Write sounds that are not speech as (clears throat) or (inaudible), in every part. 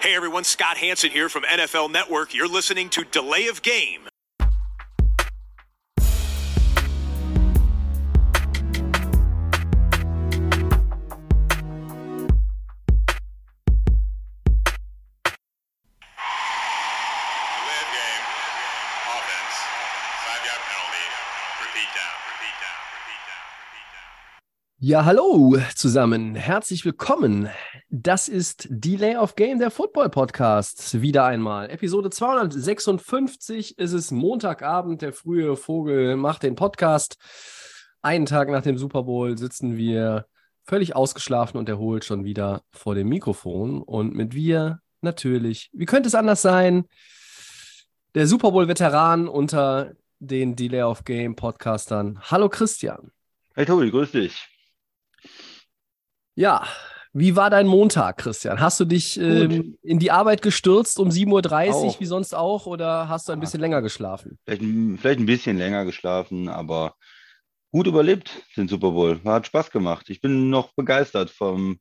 Hey everyone, Scott Hanson here from NFL Network. You're listening to Delay of Game. Delay of game. Offense. Five yard penalty. Repeat down. Repeat down. Repeat down. Repeat down. Ja, hallo zusammen. Herzlich willkommen. Das ist Delay of Game, der Football Podcast. Wieder einmal. Episode 256 ist es Montagabend. Der frühe Vogel macht den Podcast. Einen Tag nach dem Super Bowl sitzen wir völlig ausgeschlafen und erholt schon wieder vor dem Mikrofon. Und mit wir natürlich, wie könnte es anders sein? Der Super Bowl-Veteran unter den Delay of Game Podcastern. Hallo Christian. Hey Tobi, grüß dich. Ja, wie war dein Montag, Christian? Hast du dich ähm, in die Arbeit gestürzt um 7.30 Uhr, Auch. wie sonst auch, oder hast du ein Ja. bisschen länger geschlafen? Vielleicht, ein- vielleicht ein bisschen länger geschlafen, aber gut überlebt den Super Bowl. Hat Spaß gemacht. Ich bin noch begeistert vom,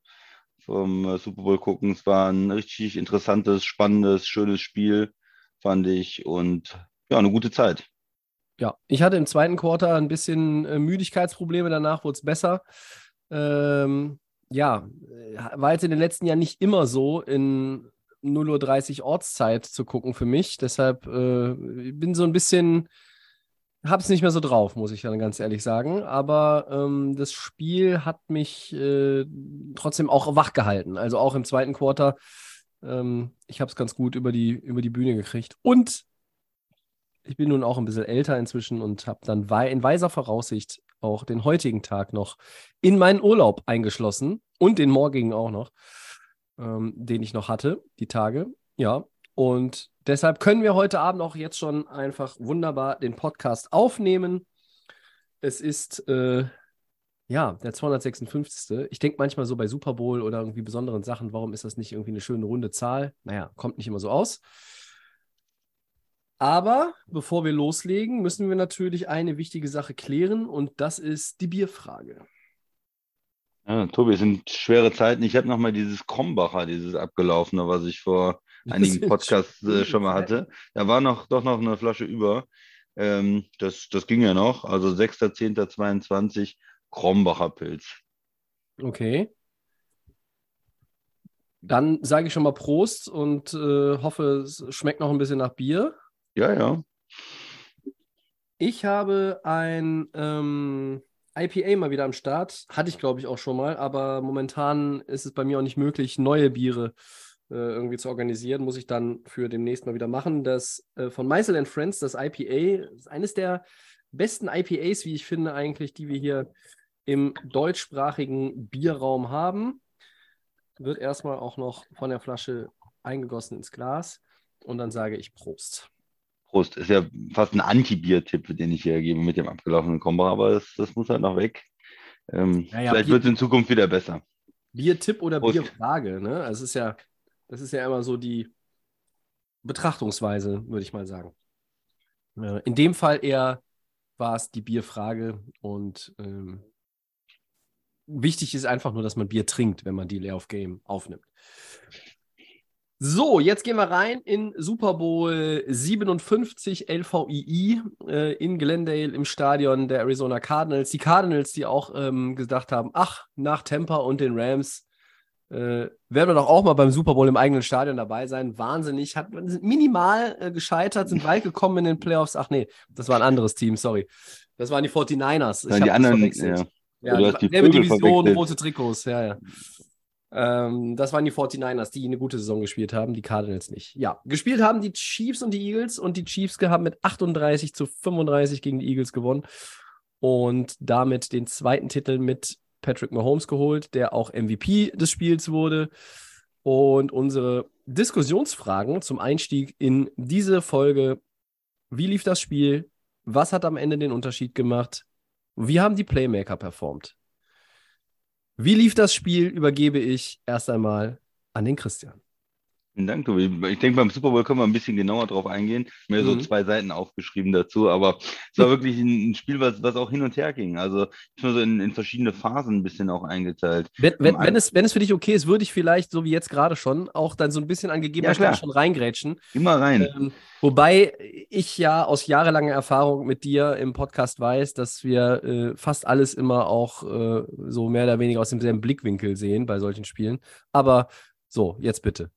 vom äh, Super Bowl gucken. Es war ein richtig interessantes, spannendes, schönes Spiel, fand ich. Und ja, eine gute Zeit. Ja, ich hatte im zweiten Quarter ein bisschen äh, Müdigkeitsprobleme, danach wurde es besser. Ähm, ja, war jetzt in den letzten Jahren nicht immer so, in 0.30 Uhr Ortszeit zu gucken für mich. Deshalb äh, bin so ein bisschen, hab's nicht mehr so drauf, muss ich dann ganz ehrlich sagen. Aber ähm, das Spiel hat mich äh, trotzdem auch wach gehalten. Also auch im zweiten Quarter. Ähm, ich habe es ganz gut über die, über die Bühne gekriegt. Und ich bin nun auch ein bisschen älter inzwischen und habe dann in weiser Voraussicht auch den heutigen Tag noch in meinen Urlaub eingeschlossen und den morgigen auch noch, ähm, den ich noch hatte, die Tage. Ja, und deshalb können wir heute Abend auch jetzt schon einfach wunderbar den Podcast aufnehmen. Es ist äh, ja der 256. Ich denke manchmal so bei Super Bowl oder irgendwie besonderen Sachen, warum ist das nicht irgendwie eine schöne runde Zahl? Naja, kommt nicht immer so aus. Aber bevor wir loslegen, müssen wir natürlich eine wichtige Sache klären und das ist die Bierfrage. Ja, Tobi, es sind schwere Zeiten. Ich habe nochmal dieses Krombacher, dieses abgelaufene, was ich vor (laughs) einigen Podcasts äh, schon mal hatte. Da war noch doch noch eine Flasche über. Ähm, das, das ging ja noch. Also 6.10.22 Krombacher Pilz. Okay. Dann sage ich schon mal Prost und äh, hoffe, es schmeckt noch ein bisschen nach Bier. Ja, ja. Ich habe ein ähm, IPA mal wieder am Start. Hatte ich, glaube ich, auch schon mal, aber momentan ist es bei mir auch nicht möglich, neue Biere äh, irgendwie zu organisieren. Muss ich dann für demnächst mal wieder machen. Das äh, von Meisel Friends, das IPA, ist eines der besten IPAs, wie ich finde, eigentlich, die wir hier im deutschsprachigen Bierraum haben. Wird erstmal auch noch von der Flasche eingegossen ins Glas und dann sage ich Prost. Prost. Ist ja fast ein Anti-Bier-Tipp, den ich hier gebe mit dem abgelaufenen Krombacher, aber das, das muss halt noch weg. Ähm, Ja, ja, vielleicht wird es in Zukunft wieder besser. Biertipp oder Prost. Bierfrage, ne? Also es ist ja, das ist ja immer so die Betrachtungsweise, würde ich mal sagen. In dem Fall eher war es die Bierfrage und ähm, wichtig ist einfach nur, dass man Bier trinkt, wenn man die Layoff Game aufnimmt. So, jetzt gehen wir rein in Super Bowl 57 LVII äh, in Glendale im Stadion der Arizona Cardinals. Die Cardinals, die auch ähm, gesagt haben, ach, nach Tampa und den Rams äh, werden wir doch auch mal beim Super Bowl im eigenen Stadion dabei sein. Wahnsinnig, hat, sind minimal äh, gescheitert, sind weit gekommen in den Playoffs. Ach nee, das war ein anderes Team, sorry. Das waren die 49ers. Ich Nein, die anderen, ja. Ja, hast die selbe Vögel Division, verwechselt. rote Trikots, ja, ja. Ähm, das waren die 49ers, die eine gute Saison gespielt haben, die Cardinals nicht. Ja, gespielt haben die Chiefs und die Eagles und die Chiefs haben mit 38 zu 35 gegen die Eagles gewonnen und damit den zweiten Titel mit Patrick Mahomes geholt, der auch MVP des Spiels wurde. Und unsere Diskussionsfragen zum Einstieg in diese Folge: Wie lief das Spiel? Was hat am Ende den Unterschied gemacht? Wie haben die Playmaker performt? Wie lief das Spiel? Übergebe ich erst einmal an den Christian. Vielen Dank, Tobi. Ich denke, beim Super Bowl können wir ein bisschen genauer drauf eingehen. Mir mhm. so zwei Seiten aufgeschrieben dazu, aber es war wirklich ein, Spiel, was, was auch hin und her ging. Also ich habe so in, in verschiedene Phasen ein bisschen auch eingeteilt. Wenn, wenn, wenn, es, wenn es für dich okay ist, würde ich vielleicht, so wie jetzt gerade schon, auch dann so ein bisschen an gegebener ja, schon reingrätschen. Immer rein. Ähm, wobei ich ja aus jahrelanger Erfahrung mit dir im Podcast weiß, dass wir äh, fast alles immer auch äh, so mehr oder weniger aus demselben Blickwinkel sehen bei solchen Spielen. Aber so, jetzt bitte.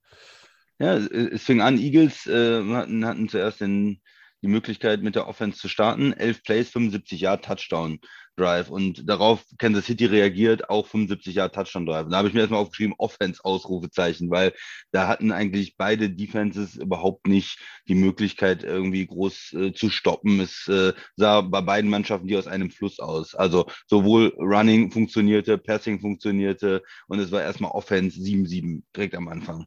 Ja, es fing an, Eagles äh, hatten, hatten zuerst den, die Möglichkeit, mit der Offense zu starten. 11 Plays, 75 Jahre Touchdown. Drive und darauf Kansas City reagiert, auch 75 Jahre Touchdown Drive. Da habe ich mir erstmal aufgeschrieben, Offense Ausrufezeichen, weil da hatten eigentlich beide Defenses überhaupt nicht die Möglichkeit, irgendwie groß äh, zu stoppen. Es äh, sah bei beiden Mannschaften die aus einem Fluss aus. Also sowohl Running funktionierte, Passing funktionierte und es war erstmal Offense 7-7 direkt am Anfang.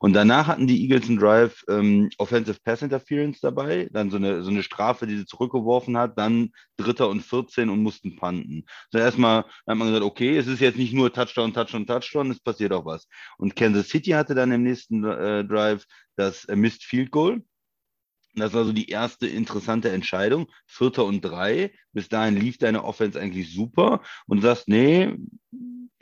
Und danach hatten die Eagles einen Drive ähm, Offensive Pass Interference dabei, dann so eine, so eine Strafe, die sie zurückgeworfen hat, dann Dritter und 14 und mussten Panten. So erstmal hat man gesagt, okay, es ist jetzt nicht nur Touchdown, Touchdown, Touchdown, es passiert auch was. Und Kansas City hatte dann im nächsten äh, Drive das äh, Missed Field Goal. Das war so die erste interessante Entscheidung. Vierter und drei. Bis dahin lief deine Offense eigentlich super. Und du sagst, nee,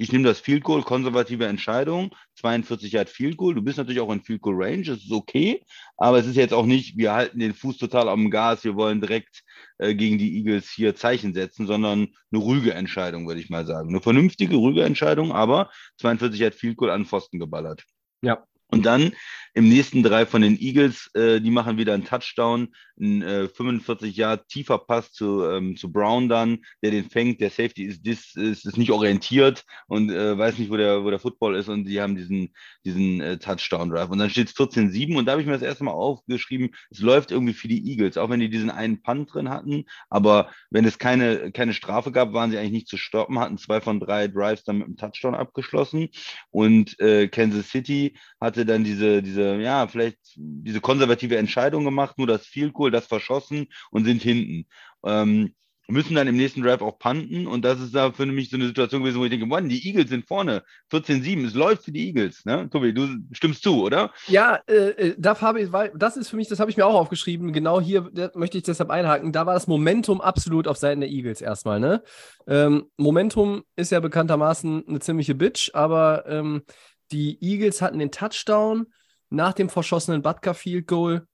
ich nehme das Field Goal, konservative Entscheidung, 42 Yard Field Goal. Du bist natürlich auch in Field Goal Range, das ist okay, aber es ist jetzt auch nicht, wir halten den Fuß total am Gas, wir wollen direkt äh, gegen die Eagles hier Zeichen setzen, sondern eine ruhige Entscheidung, würde ich mal sagen. Eine vernünftige, ruhige Entscheidung, aber 42 Yard Field Goal an Pfosten geballert. Ja. Und dann im nächsten drei von den Eagles, äh, die machen wieder einen Touchdown, ein äh, 45 Jahre tiefer Pass zu, ähm, zu Brown dann, der den fängt. Der Safety ist, ist, ist nicht orientiert und äh, weiß nicht, wo der, wo der Football ist und die haben diesen, diesen äh, Touchdown-Drive. Und dann steht es 14-7 und da habe ich mir das erste Mal aufgeschrieben, es läuft irgendwie für die Eagles, auch wenn die diesen einen Punt drin hatten. Aber wenn es keine, keine Strafe gab, waren sie eigentlich nicht zu stoppen, hatten zwei von drei Drives dann mit einem Touchdown abgeschlossen. Und äh, Kansas City hatte dann diese, diese ja, vielleicht diese konservative Entscheidung gemacht, nur das Field Goal, das verschossen und sind hinten. Ähm, müssen dann im nächsten Drive auch panten und das ist da für mich so eine Situation gewesen, wo ich denke, Mann, die Eagles sind vorne, 14-7, es läuft für die Eagles, ne? Tobi, du stimmst zu, oder? Ja, äh, äh da Fabi, das ist für mich, das habe ich mir auch aufgeschrieben, genau hier möchte ich deshalb einhaken, da war das Momentum absolut auf Seiten der Eagles erstmal, ne? Ähm, Momentum ist ja bekanntermaßen eine ziemliche Bitch, aber ähm, die Eagles hatten den Touchdown, nach dem verschossenen Butker Field Goal.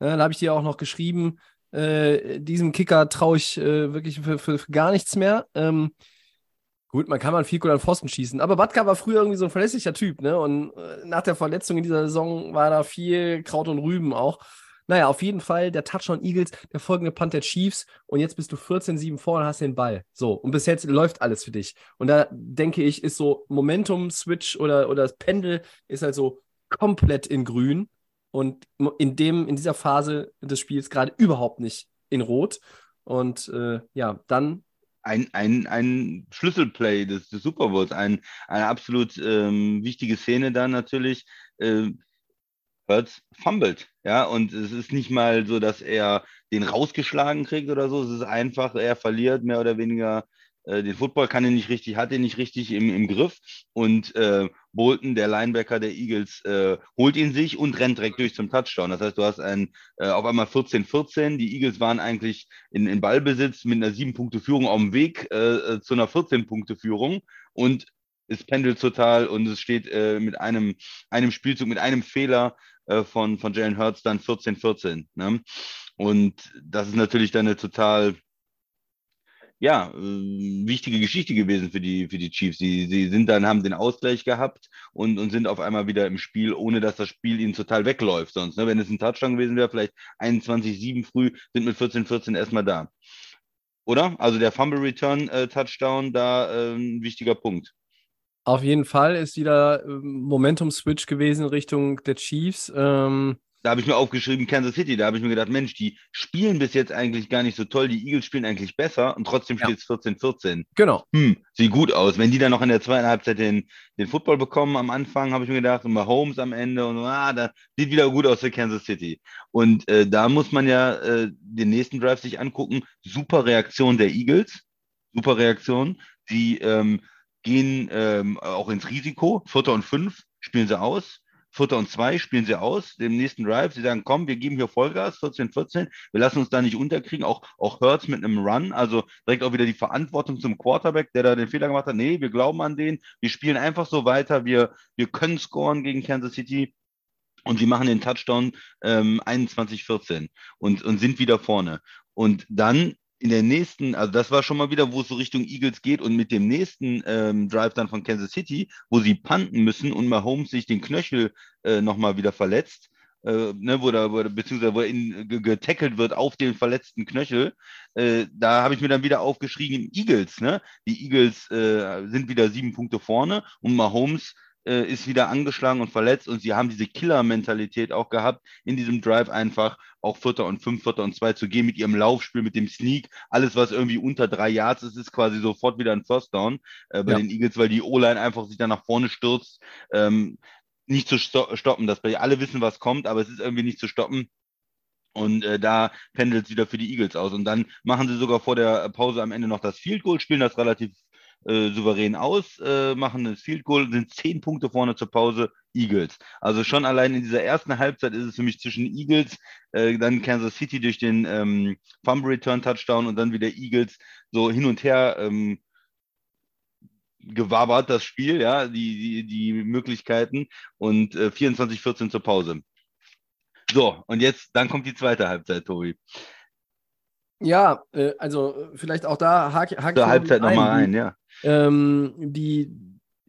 Äh, da habe ich dir auch noch geschrieben, äh, diesem Kicker traue ich äh, wirklich für, für, für, gar nichts mehr. Ähm, gut, man kann mal viel Goal an Pfosten schießen, aber Butker war früher irgendwie so ein verlässlicher Typ, ne? Und äh, nach der Verletzung in dieser Saison war da viel Kraut und Rüben auch. Naja, auf jeden Fall der Touchdown Eagles, der folgende Punt der Chiefs und jetzt bist du 14-7 vor und hast den Ball. So, und bis jetzt läuft alles für dich. Und da denke ich, ist so Momentum-Switch oder, oder das Pendel ist halt so, komplett in grün und in, dem, in dieser Phase des Spiels gerade überhaupt nicht in rot. Und äh, ja, dann. Ein, ein, ein Schlüsselplay des, des Super Bowls, ein, eine absolut ähm, wichtige Szene dann natürlich. Äh, Hurts fummelt, ja, und es ist nicht mal so, dass er den rausgeschlagen kriegt oder so, es ist einfach, er verliert mehr oder weniger äh, den Football kann er nicht richtig, hat er nicht richtig im, im Griff und äh, Bolton, der Linebacker der Eagles, äh, holt ihn sich und rennt direkt durch zum Touchdown. Das heißt, du hast ein, äh, auf einmal 14-14. Die Eagles waren eigentlich in, in Ballbesitz mit einer 7-Punkte-Führung auf dem Weg äh, äh zu einer 14-Punkte-Führung und es pendelt total und es steht äh, mit einem, einem Spielzug, mit einem Fehler äh, von, von Jalen Hurts dann 14-14. Ne? Und das ist natürlich dann eine total ja, äh, wichtige Geschichte gewesen für die, für die Chiefs. Sie, sie sind dann, haben den Ausgleich gehabt und, und sind auf einmal wieder im Spiel, ohne dass das Spiel ihnen total wegläuft. Sonst, ne? wenn es ein Touchdown gewesen wäre, vielleicht 21-7 früh, sind mit 14-14 erstmal da. Oder? Also der Fumble Return äh, Touchdown, da äh, ein wichtiger Punkt. Auf jeden Fall ist wieder ähm, Momentum-Switch gewesen Richtung der Chiefs. Ähm, da habe ich mir aufgeschrieben Kansas City. Da habe ich mir gedacht, Mensch, die spielen bis jetzt eigentlich gar nicht so toll. Die Eagles spielen eigentlich besser und trotzdem steht es 14-14. Genau. Hm, sieht gut aus. Wenn die dann noch in der zweiten Halbzeit den, den Football bekommen am Anfang, habe ich mir gedacht, und Mahomes am Ende und ah, da sieht wieder gut aus für Kansas City. Und äh, da muss man ja äh, den nächsten Drive sich angucken. Super Reaktion der Eagles. Super Reaktion. Die ähm, gehen ähm, auch ins Risiko. Vierter und fünf spielen sie aus Vierter und zwei spielen sie aus, dem nächsten Drive. Sie sagen, komm, wir geben hier Vollgas, 14, 14. Wir lassen uns da nicht unterkriegen. Auch, auch Hurts mit einem Run, also direkt auch wieder die Verantwortung zum Quarterback, der da den Fehler gemacht hat. Nee, wir glauben an den. Wir spielen einfach so weiter. Wir, wir können scoren gegen Kansas City. Und sie machen den Touchdown ähm, 21-14 und, und sind wieder vorne. Und dann in der nächsten, also das war schon mal wieder, wo es so Richtung Eagles geht und mit dem nächsten ähm, Drive dann von Kansas City, wo sie panten müssen und Mahomes sich den Knöchel äh, nochmal wieder verletzt, äh, ne, wo da, wo, beziehungsweise wo er getackelt wird auf den verletzten Knöchel, äh, da habe ich mir dann wieder aufgeschrieben, Eagles, ne? Die Eagles äh, sind wieder sieben Punkte vorne und Mahomes äh, ist wieder angeschlagen und verletzt und sie haben diese Killer-Mentalität auch gehabt, in diesem Drive einfach auch Vierter und Fünf, Vierter und Zwei zu gehen mit ihrem Laufspiel, mit dem Sneak. Alles, was irgendwie unter drei Yards ist, ist quasi sofort wieder ein First Down äh, bei ja. den Eagles, weil die O-Line einfach sich da nach vorne stürzt. Ähm, nicht zu stoppen, dass wir alle wissen, was kommt, aber es ist irgendwie nicht zu stoppen. Und äh, da pendelt es wieder für die Eagles aus. Und dann machen sie sogar vor der Pause am Ende noch das Field Goal, spielen das relativ äh, souverän aus, äh, machen das Field Goal, sind zehn Punkte vorne zur Pause, Eagles. Also schon allein in dieser ersten Halbzeit ist es für mich zwischen Eagles, äh, dann Kansas City durch den ähm, Fumble Return Touchdown und dann wieder Eagles so hin und her ähm, gewabert, das Spiel, ja, die, die, die Möglichkeiten und äh, 24-14 zur Pause. So, und jetzt, dann kommt die zweite Halbzeit, Tobi. Ja, äh, also vielleicht auch da hake hak Zur Halbzeit nochmal rein, ja. Ähm, die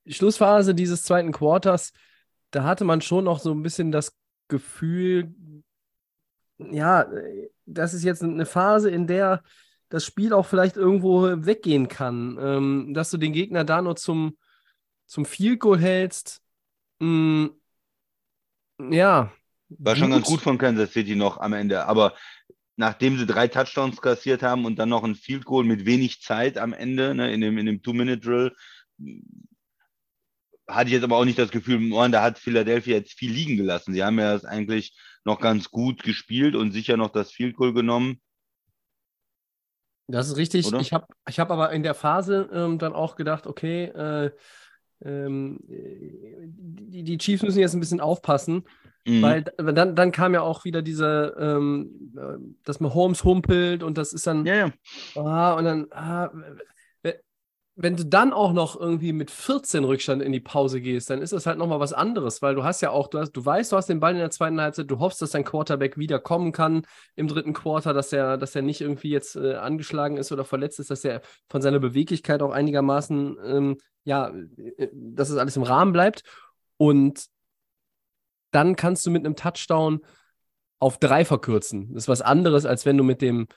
Schlussphase dieses zweiten Quarters, da hatte man schon noch so ein bisschen das Gefühl, ja, das ist jetzt eine Phase, in der das Spiel auch vielleicht irgendwo weggehen kann. Ähm, dass du den Gegner da nur zum, zum Field Goal hältst. Mh, mm, ja. War schon ganz gut von Kansas City noch am Ende, aber nachdem sie drei Touchdowns kassiert haben und dann noch ein Field Goal mit wenig Zeit am Ende, ne, in dem, in dem Two-Minute-Drill, hatte ich jetzt aber auch nicht das Gefühl, man, da hat Philadelphia jetzt viel liegen gelassen. Sie haben ja das eigentlich noch ganz gut gespielt und sicher noch das Field Goal genommen. Das ist richtig. Oder? Ich habe ich hab aber in der Phase ähm, dann auch gedacht, okay, äh, ähm, die, die Chiefs müssen jetzt ein bisschen aufpassen, Mhm. Weil dann, dann kam ja auch wieder diese, ähm, äh, dass man Holmes humpelt und das ist dann. Ja, ja. Ah, und dann, ah, wenn du dann auch noch irgendwie mit 14 Rückstand in die Pause gehst, dann ist das halt nochmal was anderes, weil du hast ja auch, du, hast, du weißt, du hast den Ball in der zweiten Halbzeit, du hoffst, dass dein Quarterback wieder kommen kann im dritten Quarter, dass er, dass er nicht irgendwie jetzt äh, angeschlagen ist oder verletzt ist, dass er von seiner Beweglichkeit auch einigermaßen, ähm, ja, äh, dass es alles im Rahmen bleibt. Und dann kannst du mit einem Touchdown auf drei verkürzen. Das ist was anderes, als wenn du mit dem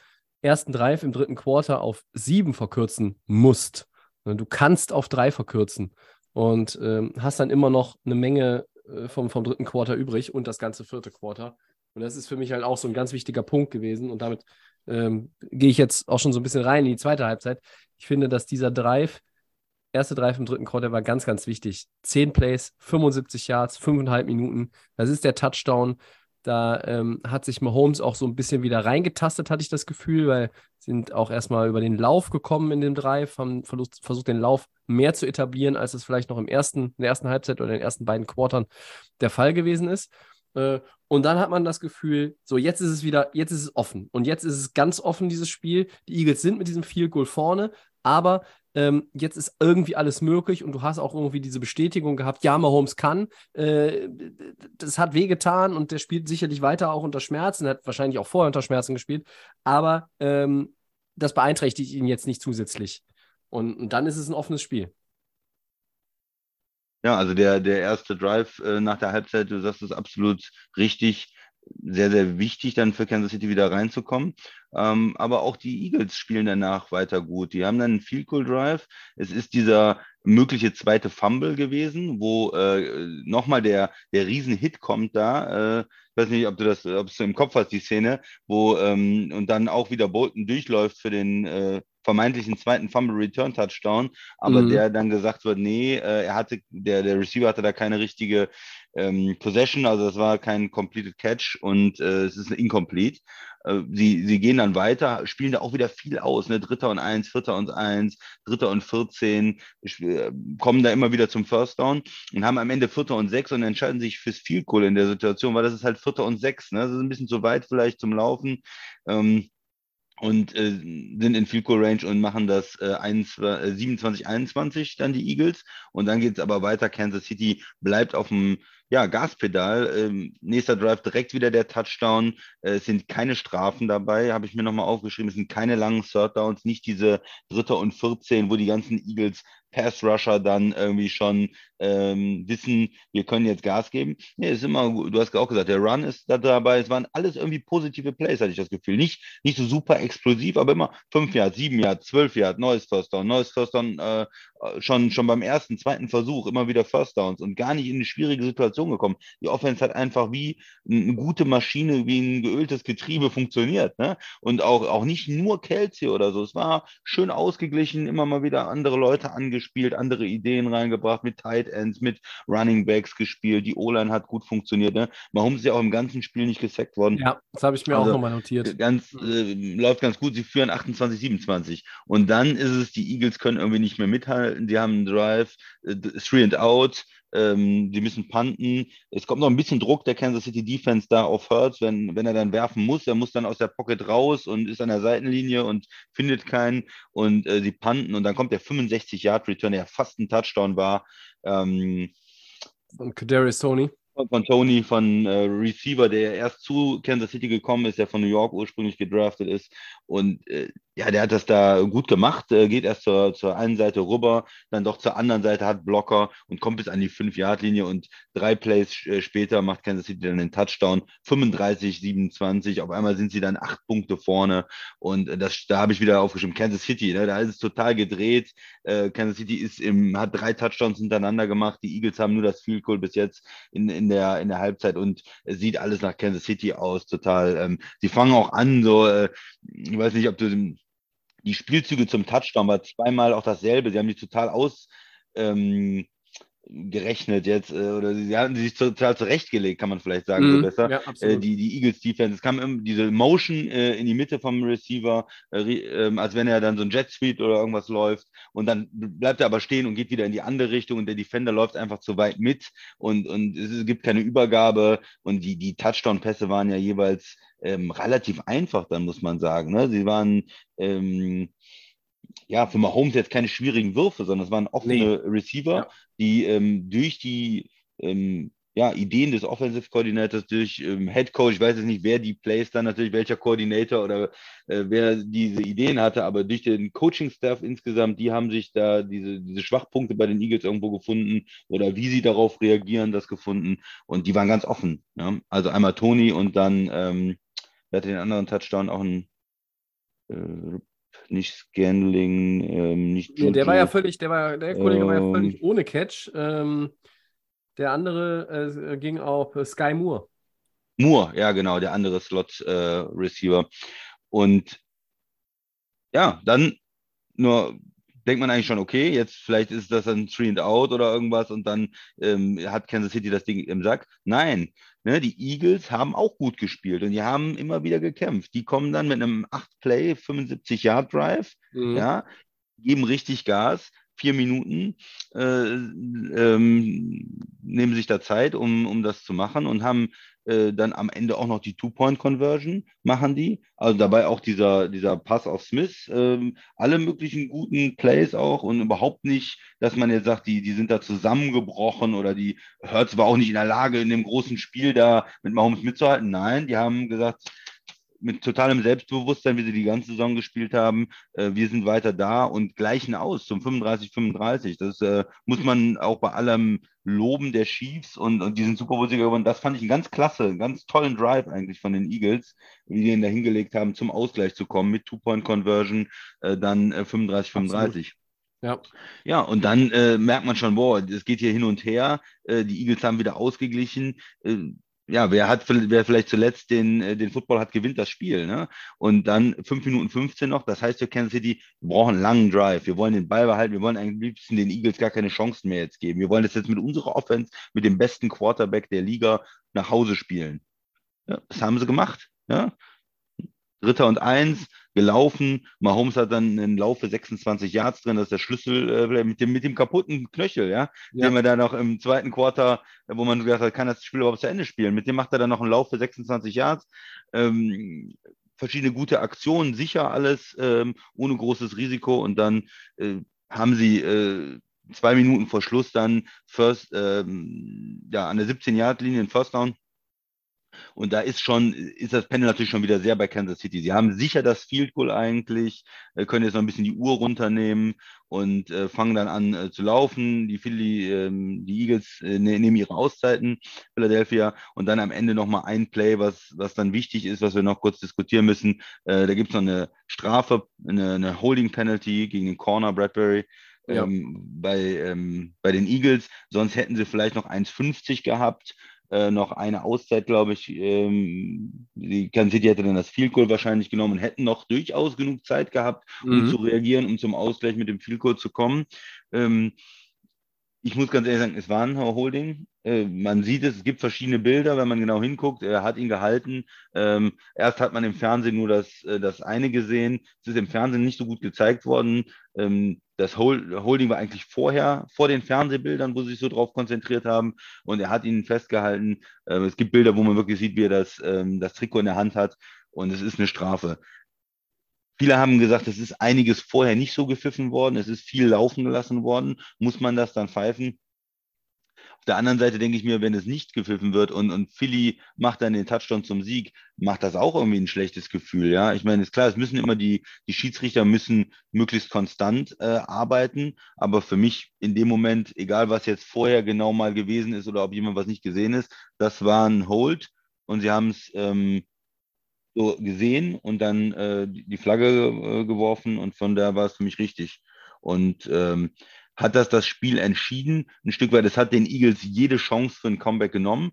ersten Drive im dritten Quarter auf sieben verkürzen musst. Du kannst auf drei verkürzen und ähm, hast dann immer noch eine Menge äh, vom, vom dritten Quarter übrig und das ganze vierte Quarter. Und das ist für mich halt auch so ein ganz wichtiger Punkt gewesen. Und damit ähm, gehe ich jetzt auch schon so ein bisschen rein in die zweite Halbzeit. Ich finde, dass dieser Drive erste Drive im dritten Quarter war ganz, ganz wichtig. Zehn Plays, 75 Yards, fünfeinhalb Minuten. Das ist der Touchdown. Da ähm, hat sich Mahomes auch so ein bisschen wieder reingetastet, hatte ich das Gefühl, weil sind auch erstmal über den Lauf gekommen in dem Drive, haben versucht, versucht, den Lauf mehr zu etablieren, als es vielleicht noch im ersten, in der ersten Halbzeit oder in den ersten beiden Quartern der Fall gewesen ist. Äh, und dann hat man das Gefühl, so jetzt ist es wieder, jetzt ist es offen. Und jetzt ist es ganz offen, dieses Spiel. Die Eagles sind mit diesem Field Goal vorne, aber ähm, jetzt ist irgendwie alles möglich und du hast auch irgendwie diese Bestätigung gehabt, ja, Mahomes kann. Äh, das hat wehgetan und der spielt sicherlich weiter auch unter Schmerzen, hat wahrscheinlich auch vorher unter Schmerzen gespielt, aber ähm, das beeinträchtigt ihn jetzt nicht zusätzlich. Und, und, dann ist es ein offenes Spiel. Ja, also der, der erste Drive äh, nach der Halbzeit, du sagst es absolut richtig sehr, sehr wichtig, dann für Kansas City wieder reinzukommen. Ähm, aber auch die Eagles spielen danach weiter gut. Die haben dann einen Field Goal Drive. Es ist dieser mögliche zweite Fumble gewesen, wo äh, nochmal der, der Riesenhit kommt da. Äh, ich weiß nicht, ob du das, ob du im Kopf hast, die Szene, wo ähm, und dann auch wieder Bolton durchläuft für den äh, vermeintlichen zweiten Fumble Return Touchdown, aber mhm. der dann gesagt wird, nee, äh, er hatte, der, der Receiver hatte da keine richtige ähm, Possession, also das war kein completed Catch und äh, es ist incomplete. Äh, sie, sie gehen dann weiter, spielen da auch wieder viel aus, ne? Dritter und eins, Vierter und eins, Dritter und 14, äh, kommen da immer wieder zum First Down und haben am Ende Vierter und sechs und entscheiden sich fürs Field Goal in der Situation, weil das ist halt Vierter und sechs, ne? Das ist ein bisschen zu weit vielleicht zum Laufen. Ähm, und äh, sind in Field Goal Range und machen das äh, 27, 21 dann die Eagles. Und dann geht es aber weiter. Kansas City bleibt auf dem ja, Gaspedal. Ähm, nächster Drive direkt wieder der Touchdown. Äh, es sind keine Strafen dabei, habe ich mir nochmal aufgeschrieben. Es sind keine langen Third Downs, nicht diese Dritter und 14, wo die ganzen Eagles Pass Rusher dann irgendwie schon ähm, wissen, wir können jetzt Gas geben. Nee, ist immer, du hast auch gesagt, der Run ist da dabei. Es waren alles irgendwie positive Plays, hatte ich das Gefühl. Nicht, nicht so super explosiv, aber immer fünf Jahre, sieben Jahre, zwölf Jahre, neues First Down, neues First Down, äh, schon, schon beim ersten, zweiten Versuch immer wieder First Downs und gar nicht in eine schwierige Situation gekommen. Die Offense hat einfach wie eine gute Maschine, wie ein geöltes Getriebe funktioniert. Ne? Und auch, auch nicht nur Kelsey oder so. Es war schön ausgeglichen, immer mal wieder andere Leute angespielt, andere Ideen reingebracht mit Tight Ends, mit Running Backs gespielt. Die O-Line hat gut funktioniert. Ne? Mahomes ist ja auch im ganzen Spiel nicht gesackt worden. Ja, das habe ich mir also, auch nochmal notiert. Ganz, äh, läuft ganz gut. Sie führen 28, 27. Und dann ist es, die Eagles können irgendwie nicht mehr mithalten. Die haben einen Drive, äh, three and out. Ähm, die müssen panten. Es kommt noch ein bisschen Druck der Kansas City Defense da auf Hurts, wenn, wenn er dann werfen muss. Er muss dann aus der Pocket raus und ist an der Seitenlinie und findet keinen. Und äh, sie panten und dann kommt der 65-Yard-Return, der fast ein Touchdown war. Ähm, von Kadarius Tony. Von Tony, von äh, Receiver, der erst zu Kansas City gekommen ist, der von New York ursprünglich gedraftet ist. Und äh, ja, der hat das da gut gemacht, äh, geht erst zur, zur einen Seite rüber, dann doch zur anderen Seite, hat Blocker und kommt bis an die 5-Yard-Linie und drei Plays äh, später macht Kansas City dann den Touchdown, 35, 27, auf einmal sind sie dann acht Punkte vorne und äh, das, da habe ich wieder aufgeschrieben, Kansas City, ne, da ist es total gedreht, Kansas City ist im, hat drei Touchdowns hintereinander gemacht, die Eagles haben nur das Field Goal bis jetzt in, in, der, in der Halbzeit und es sieht alles nach Kansas City aus, total, ähm, sie fangen auch an, so, ich weiß nicht, ob du die Spielzüge zum Touchdown war zweimal auch dasselbe. Sie haben die total aus, ähm, gerechnet jetzt, äh, oder sie hatten sich total zurechtgelegt, kann man vielleicht sagen, mm, so besser. Ja, äh, die, die Eagles Defense, es kam immer diese Motion äh, in die Mitte vom Receiver, äh, ähm, als wenn er dann so ein Jet Sweep oder irgendwas läuft und dann bleibt er aber stehen und geht wieder in die andere Richtung und der Defender läuft einfach zu weit mit und, und es gibt keine Übergabe und die, die Touchdown-Pässe waren ja jeweils ähm, relativ einfach, dann muss man sagen. Ne? Sie waren ähm, ja, für Mahomes jetzt keine schwierigen Würfe, sondern es waren offene nee. Receiver, ja. die ähm, durch die ähm, ja, Ideen des Offensive Coordinators, durch ähm, Head Coach, ich weiß jetzt nicht, wer die Plays dann natürlich, welcher Koordinator oder äh, wer diese Ideen hatte, aber durch den Coaching-Staff insgesamt, die haben sich da diese, diese Schwachpunkte bei den Eagles irgendwo gefunden oder wie sie darauf reagieren, das gefunden und die waren ganz offen. Ja? Also einmal Tony und dann, ähm, wer hatte den anderen Touchdown auch ein äh, nicht Scanling, ähm, nicht. Nee, der war ja völlig, der war, der Kollege ähm, war ja völlig ohne Catch. Ähm, der andere äh, ging auf äh, Sky Moore. Moore, ja genau, der andere Slot-Receiver. Äh, und ja, dann nur denkt man eigentlich schon, okay, jetzt vielleicht ist das ein Three and Out oder irgendwas und dann ähm, hat Kansas City das Ding im Sack. Nein, Ne, die Eagles haben auch gut gespielt und die haben immer wieder gekämpft. Die kommen dann mit einem 8-Play, 75-Yard-Drive, mhm. ja, geben richtig Gas, vier Minuten, äh, ähm, nehmen sich da Zeit, um, um das zu machen und haben äh, dann am Ende auch noch die Two-Point-Conversion, machen die. Also dabei auch dieser, dieser Pass auf Smith, ähm, alle möglichen guten Plays auch und überhaupt nicht, dass man jetzt sagt, die, die sind da zusammengebrochen oder die Hurts war auch nicht in der Lage, in dem großen Spiel da mit Mahomes mitzuhalten. Nein, die haben gesagt, mit totalem Selbstbewusstsein, wie sie die ganze Saison gespielt haben. Äh, wir sind weiter da und gleichen aus zum 35-35. Das äh, muss man auch bei allem Loben der Chiefs und, und diesen Super Bowl-Sieger gewonnen. Das fand ich einen ganz klasse, einen ganz tollen Drive eigentlich von den Eagles, wie die ihn da hingelegt haben, zum Ausgleich zu kommen mit Two-Point-Conversion, äh, dann 35-35. Äh, ja. ja, und dann äh, merkt man schon, boah, es geht hier hin und her. Äh, die Eagles haben wieder ausgeglichen. Ja, wer hat, wer vielleicht zuletzt den, äh, den Football hat, gewinnt das Spiel, ne? Und dann 5 Minuten 15 noch. Das heißt für Kansas City, wir brauchen einen langen Drive. Wir wollen den Ball behalten. Wir wollen am liebsten den Eagles gar keine Chancen mehr jetzt geben. Wir wollen das jetzt mit unserer Offense, mit dem besten Quarterback der Liga nach Hause spielen. Ja, das haben sie gemacht. Ja? Dritter und eins, gelaufen. Mahomes hat dann einen Lauf für 26 Yards drin, das ist der Schlüssel äh, mit, dem, mit dem kaputten Knöchel, ja? ja. Den wir da noch im zweiten Quarter, wo man gesagt hat, kann das Spiel überhaupt zu Ende spielen. Mit dem macht er dann noch einen Lauf für 26 Yards. Ähm, verschiedene gute Aktionen, sicher alles, ähm, ohne großes Risiko. Und dann äh, haben sie äh, zwei Minuten vor Schluss dann First, ähm, ja, an der 17-Yard-Linie in First Down und da ist schon, ist das Panel natürlich schon wieder sehr bei Kansas City. Sie haben sicher das Field Goal eigentlich, äh, können jetzt noch ein bisschen die Uhr runternehmen und äh, fangen dann an äh, zu laufen. Die Philly, ähm, die Eagles äh, ne, nehmen ihre Auszeiten, Philadelphia, und dann am Ende nochmal ein Play, was, was dann wichtig ist, was wir noch kurz diskutieren müssen. Äh, da gibt es noch eine Strafe, eine, eine Holding Penalty gegen den Corner Bradbury. Ja. Ähm, bei, ähm, bei den Eagles. Sonst hätten sie vielleicht noch 1,50 gehabt äh, noch eine Auszeit, glaube ich. Ähm, die Kansas City hätte dann das Field Goal wahrscheinlich genommen und hätten noch durchaus genug Zeit gehabt, um mhm. zu reagieren, um zum Ausgleich mit dem Field Goal zu kommen. Ähm, ich muss ganz ehrlich sagen, es war ein Holding. Äh, man sieht es, es gibt verschiedene Bilder, wenn man genau hinguckt. Er hat ihn gehalten. Ähm, erst hat man im Fernsehen nur das, äh, das eine gesehen. Es ist im Fernsehen nicht so gut gezeigt worden. Ähm, das Holding war eigentlich vorher, vor den Fernsehbildern, wo sie sich so drauf konzentriert haben. Und er hat ihn festgehalten. Ähm, es gibt Bilder, wo man wirklich sieht, wie er das, ähm, das Trikot in der Hand hat. Und es ist eine Strafe. Viele haben gesagt, es ist einiges vorher nicht so gepfiffen worden, es ist viel laufen gelassen worden. Muss man das dann pfeifen? Auf der anderen Seite denke ich mir, wenn es nicht gepfiffen wird und, und Philly macht dann den Touchdown zum Sieg, macht das auch irgendwie ein schlechtes Gefühl. Ja, ich meine, ist klar, es müssen immer die, die Schiedsrichter müssen möglichst konstant äh, arbeiten, aber für mich in dem Moment, egal was jetzt vorher genau mal gewesen ist oder ob jemand was nicht gesehen ist, das war ein Hold und sie haben es ähm, so gesehen und dann äh, die Flagge äh, geworfen und von da war es für mich richtig. Und ähm, hat das das Spiel entschieden, ein Stück weit. Es hat den Eagles jede Chance für ein Comeback genommen.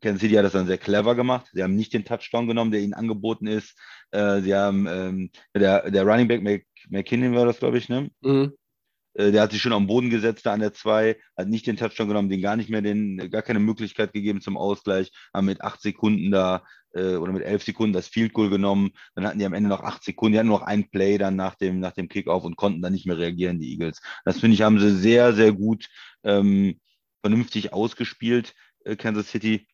Kansas City hat das dann sehr clever gemacht. Sie haben nicht den Touchdown genommen, der ihnen angeboten ist. Äh, sie haben ähm, der, der Running Back Mc, McKinnon war das, glaube ich, ne? Mhm. Äh, der hat sich schon am Boden gesetzt da an der 2, hat nicht den Touchdown genommen, den gar nicht mehr, den, gar keine Möglichkeit gegeben zum Ausgleich, haben mit acht Sekunden da äh, oder mit elf Sekunden das Field Goal genommen. Dann hatten die am Ende noch acht Sekunden, die hatten noch ein Play dann nach dem, nach dem Kickoff und konnten dann nicht mehr reagieren, die Eagles. Das finde ich, haben sie sehr, sehr gut ähm, vernünftig ausgespielt, äh, Kansas City.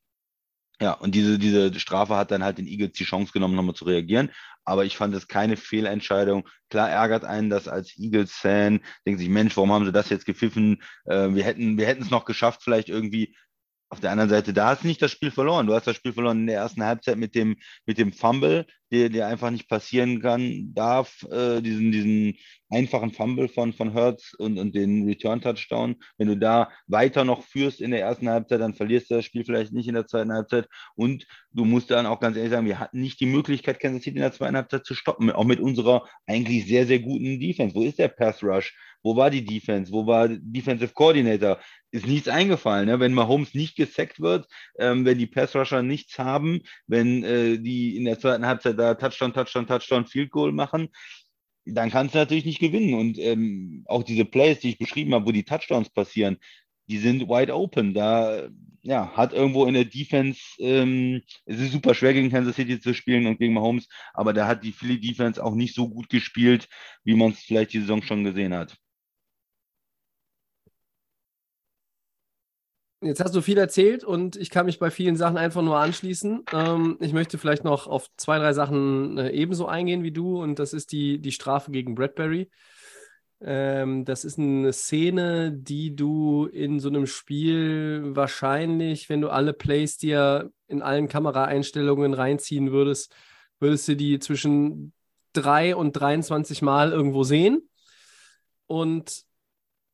Ja, und diese, diese Strafe hat dann halt den Eagles die Chance genommen, nochmal zu reagieren. Aber ich fand es keine Fehlentscheidung. Klar ärgert einen das als Eagles-Fan. Denkt sich, Mensch, warum haben sie das jetzt gepfiffen? Äh, wir hätten wir hätten es noch geschafft, vielleicht irgendwie auf der anderen Seite, da hast du nicht das Spiel verloren. Du hast das Spiel verloren in der ersten Halbzeit mit dem, mit dem Fumble, der, der einfach nicht passieren kann, darf, äh, diesen, diesen einfachen Fumble von, von Hertz und, und den Return-Touchdown. Wenn du da weiter noch führst in der ersten Halbzeit, dann verlierst du das Spiel vielleicht nicht in der zweiten Halbzeit. Und du musst dann auch ganz ehrlich sagen, wir hatten nicht die Möglichkeit, Kansas City in der zweiten Halbzeit zu stoppen, auch mit unserer eigentlich sehr, sehr guten Defense. Wo ist der Pass Rush? Wo war die Defense? Wo war Defensive Coordinator? Ist nichts eingefallen. Ne? Wenn Mahomes nicht gesackt wird, ähm, wenn die Pass Rusher nichts haben, wenn äh, die in der zweiten Halbzeit da Touchdown, Touchdown, Touchdown, Field Goal machen, dann kannst du natürlich nicht gewinnen. Und ähm, auch diese Plays, die ich beschrieben habe, wo die Touchdowns passieren, die sind wide open. Da ja, hat irgendwo in der Defense, ähm, es ist super schwer gegen Kansas City zu spielen und gegen Mahomes, aber da hat die Philly Defense auch nicht so gut gespielt, wie man es vielleicht die Saison schon gesehen hat. Jetzt hast du viel erzählt und ich kann mich bei vielen Sachen einfach nur anschließen. Ähm, ich möchte vielleicht noch auf zwei, drei Sachen äh, ebenso eingehen wie du und das ist die, die Strafe gegen Bradbury. Ähm, das ist eine Szene, die du in so einem Spiel wahrscheinlich, wenn du alle Plays dir in allen Kameraeinstellungen reinziehen würdest, würdest du die zwischen drei und 23 Mal irgendwo sehen. Und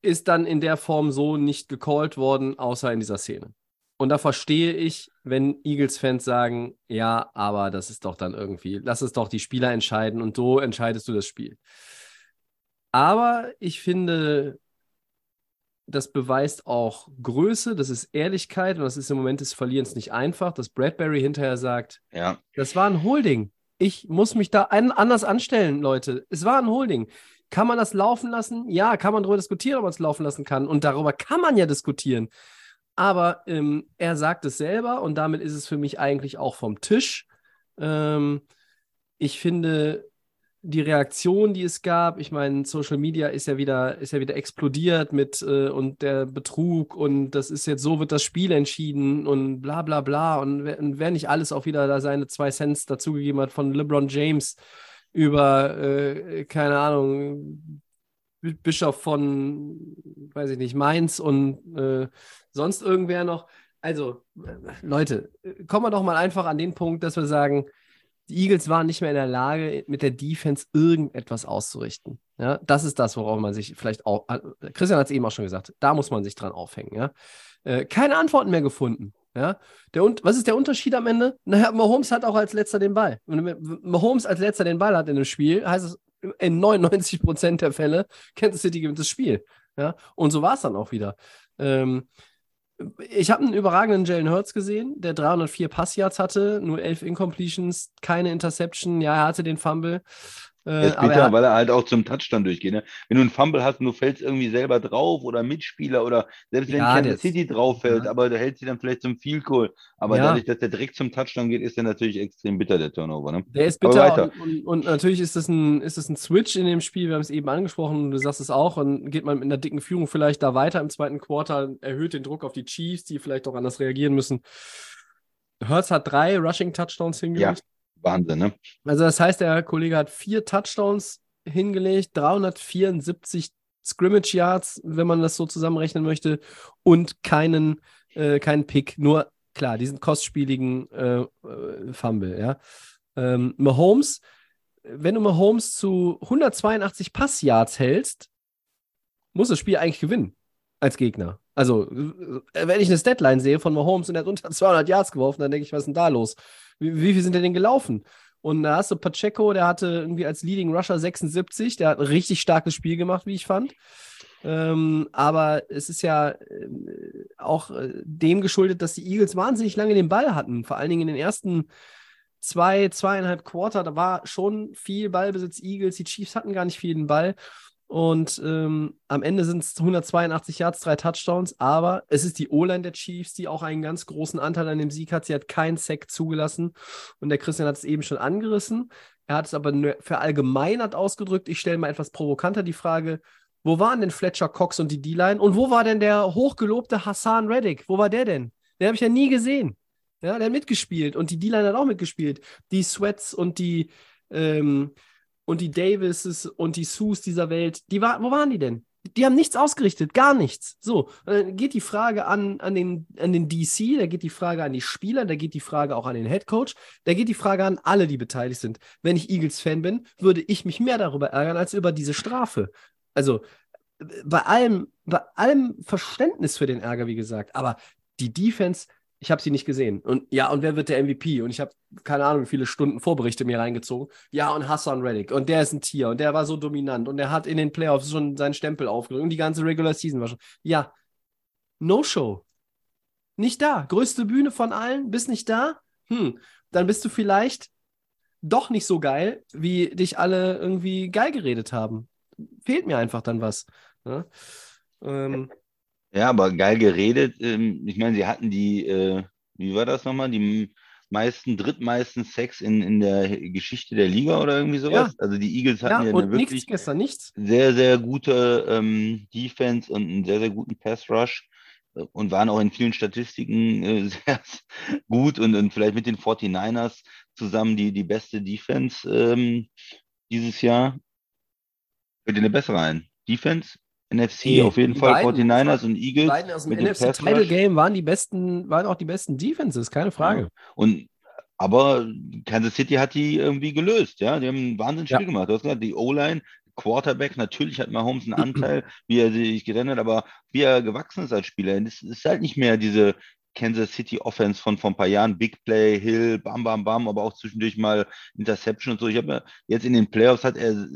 ist dann in der Form so nicht gecallt worden, außer in dieser Szene. Und da verstehe ich, wenn Eagles-Fans sagen, ja, aber das ist doch dann irgendwie, lass es doch die Spieler entscheiden und so entscheidest du das Spiel. Aber ich finde, das beweist auch Größe, das ist Ehrlichkeit und das ist im Moment des Verlierens nicht einfach, dass Bradbury hinterher sagt, Ja, das war ein Holding. Ich muss mich da anders anstellen, Leute. Es war ein Holding. Kann man das laufen lassen? Ja, kann man darüber diskutieren, ob man es laufen lassen kann. Und darüber kann man ja diskutieren. Aber ähm, er sagt es selber und damit ist es für mich eigentlich auch vom Tisch. Ähm, ich finde die Reaktion, die es gab, ich meine, Social Media ist ja wieder, ist ja wieder explodiert mit äh, und der Betrug und das ist jetzt so wird das Spiel entschieden und bla bla bla und und wer nicht alles auch wieder da seine zwei Cents dazugegeben hat von LeBron James über, äh, keine Ahnung, Bischof von, weiß ich nicht, Mainz und äh, sonst irgendwer noch. Also, äh, Leute, kommen wir doch mal einfach an den Punkt, dass wir sagen, die Eagles waren nicht mehr in der Lage, mit der Defense irgendetwas auszurichten. Ja, das ist das, worauf man sich vielleicht auch, äh, Christian hat es eben auch schon gesagt, da muss man sich dran aufhängen. Ja? Äh, keine Antworten mehr gefunden. Ja? Der, und, was ist der Unterschied am Ende? Naja, Mahomes hat auch als letzter den Ball. Wenn Mahomes als letzter den Ball hat in einem Spiel, heißt es in 99 Prozent der Fälle, (laughs) Kansas City gewinnt das Spiel. Ja? Und so war es dann auch wieder. Ähm, ich habe einen überragenden Jalen Hurts gesehen, der 304 Passyards hatte, nur 11 Incompletions, keine Interception. Ja, er hatte den Fumble. Äh, Er bitter, er, weil er halt auch zum Touchdown durchgeht. Ne? Wenn du einen Fumble hast und du fällst irgendwie selber drauf oder Mitspieler oder selbst wenn Ja, Kansas City drauf fällt, ja. aber du hältst sie dann vielleicht zum Field Goal. Aber Ja. dadurch, dass der direkt zum Touchdown geht, ist der natürlich extrem bitter, der Turnover. Ne? der ist bitter und, und, und natürlich ist das, ein, ist das ein Switch in dem Spiel. Wir haben es eben angesprochen und du sagst es auch. Und geht man mit einer dicken Führung vielleicht da weiter im zweiten Quarter, erhöht den Druck auf die Chiefs, die vielleicht auch anders reagieren müssen. Hurts hat drei Rushing Touchdowns hingelegt. Wahnsinn, ne? Also das heißt, der Kollege hat vier Touchdowns hingelegt, 374 Scrimmage Yards, wenn man das so zusammenrechnen möchte, und keinen, äh, keinen Pick. Nur klar, diesen kostspieligen äh, äh, Fumble, ja. Ähm, Mahomes, wenn du Mahomes zu 182 Passyards hältst, muss das Spiel eigentlich gewinnen als Gegner. Also, äh, wenn ich eine Statline sehe von Mahomes und er hat unter 200 Yards geworfen, dann denke ich, was ist denn da los? Wie, wie viel sind denn gelaufen? Und da hast du Pacheco, der hatte irgendwie als Leading Rusher 76, der hat ein richtig starkes Spiel gemacht, wie ich fand. Ähm, aber es ist ja äh, auch äh, dem geschuldet, dass die Eagles wahnsinnig lange den Ball hatten. Vor allen Dingen in den ersten zwei, zweieinhalb Quarter, da war schon viel Ballbesitz Eagles. Die Chiefs hatten gar nicht viel den Ball. Und ähm, am Ende sind es 182 Yards, drei Touchdowns, aber es ist die O-Line der Chiefs, die auch einen ganz großen Anteil an dem Sieg hat. Sie hat keinen Sack zugelassen und der Christian hat es eben schon angerissen. Er hat es aber verallgemeinert ausgedrückt. Ich stelle mal etwas provokanter die Frage, wo waren denn Fletcher Cox und die D-Line und wo war denn der hochgelobte Hassan Reddick? Wo war der denn? Den habe ich ja nie gesehen. Ja, der hat mitgespielt und die D-Line hat auch mitgespielt. Die Sweats und die ähm, und die Davises und die Sus dieser Welt, die war, wo waren die denn? Die haben nichts ausgerichtet, gar nichts. So, dann geht die Frage an, an, den, an den DC, da geht die Frage an die Spieler, da geht die Frage auch an den Head Coach, da geht die Frage an alle, die beteiligt sind. Wenn ich Eagles-Fan bin, würde ich mich mehr darüber ärgern als über diese Strafe. Also bei allem, bei allem Verständnis für den Ärger, wie gesagt, aber die Defense, ich habe sie nicht gesehen. Und ja, und wer wird der MVP? Und ich habe keine Ahnung, wie viele Stunden Vorberichte mir reingezogen. Ja, und Hassan Reddick. Und der ist ein Tier. Und der war so dominant. Und der hat in den Playoffs schon seinen Stempel aufgedrückt. Und die ganze Regular Season war schon. Ja, No-Show. Nicht da. Größte Bühne von allen. Bist nicht da? Hm, dann bist du vielleicht doch nicht so geil, wie dich alle irgendwie geil geredet haben. Fehlt mir einfach dann was. Ja, ähm, Ja, aber geil geredet. Ähm, ich meine, sie hatten die, äh, wie war das nochmal? Die meisten, drittmeisten Sex in, in der Geschichte der Liga oder irgendwie sowas. Also die Eagles ja, hatten ja, und eine nichts wirklich gestern, nichts. sehr, sehr gute ähm, Defense und einen sehr, sehr guten Pass Rush äh, und waren auch in vielen Statistiken äh, (laughs) sehr gut und, und vielleicht mit den 49ers zusammen die, die beste Defense ähm, dieses Jahr. Fällt dir eine bessere ein? Defense? NFC Nee, auf jeden die Fall beiden- 49ers und Die Eagles. beiden aus dem mit dem NFC Pass Title Rush. Game waren die besten, waren auch die besten Defenses, keine Frage. Und aber Kansas City hat die irgendwie gelöst, ja. Die haben ein Wahnsinnsspiel Ja. gemacht. Du hast gesagt, die O-Line, Quarterback, natürlich hat Mahomes einen Anteil, wie er sich gerettet hat, aber wie er gewachsen ist als Spieler. Es ist halt nicht mehr diese Kansas City Offense von vor ein paar Jahren, Big Play, Hill, bam, bam, bam, aber auch zwischendurch mal Interception und so. Ich habe jetzt in den Playoffs hat er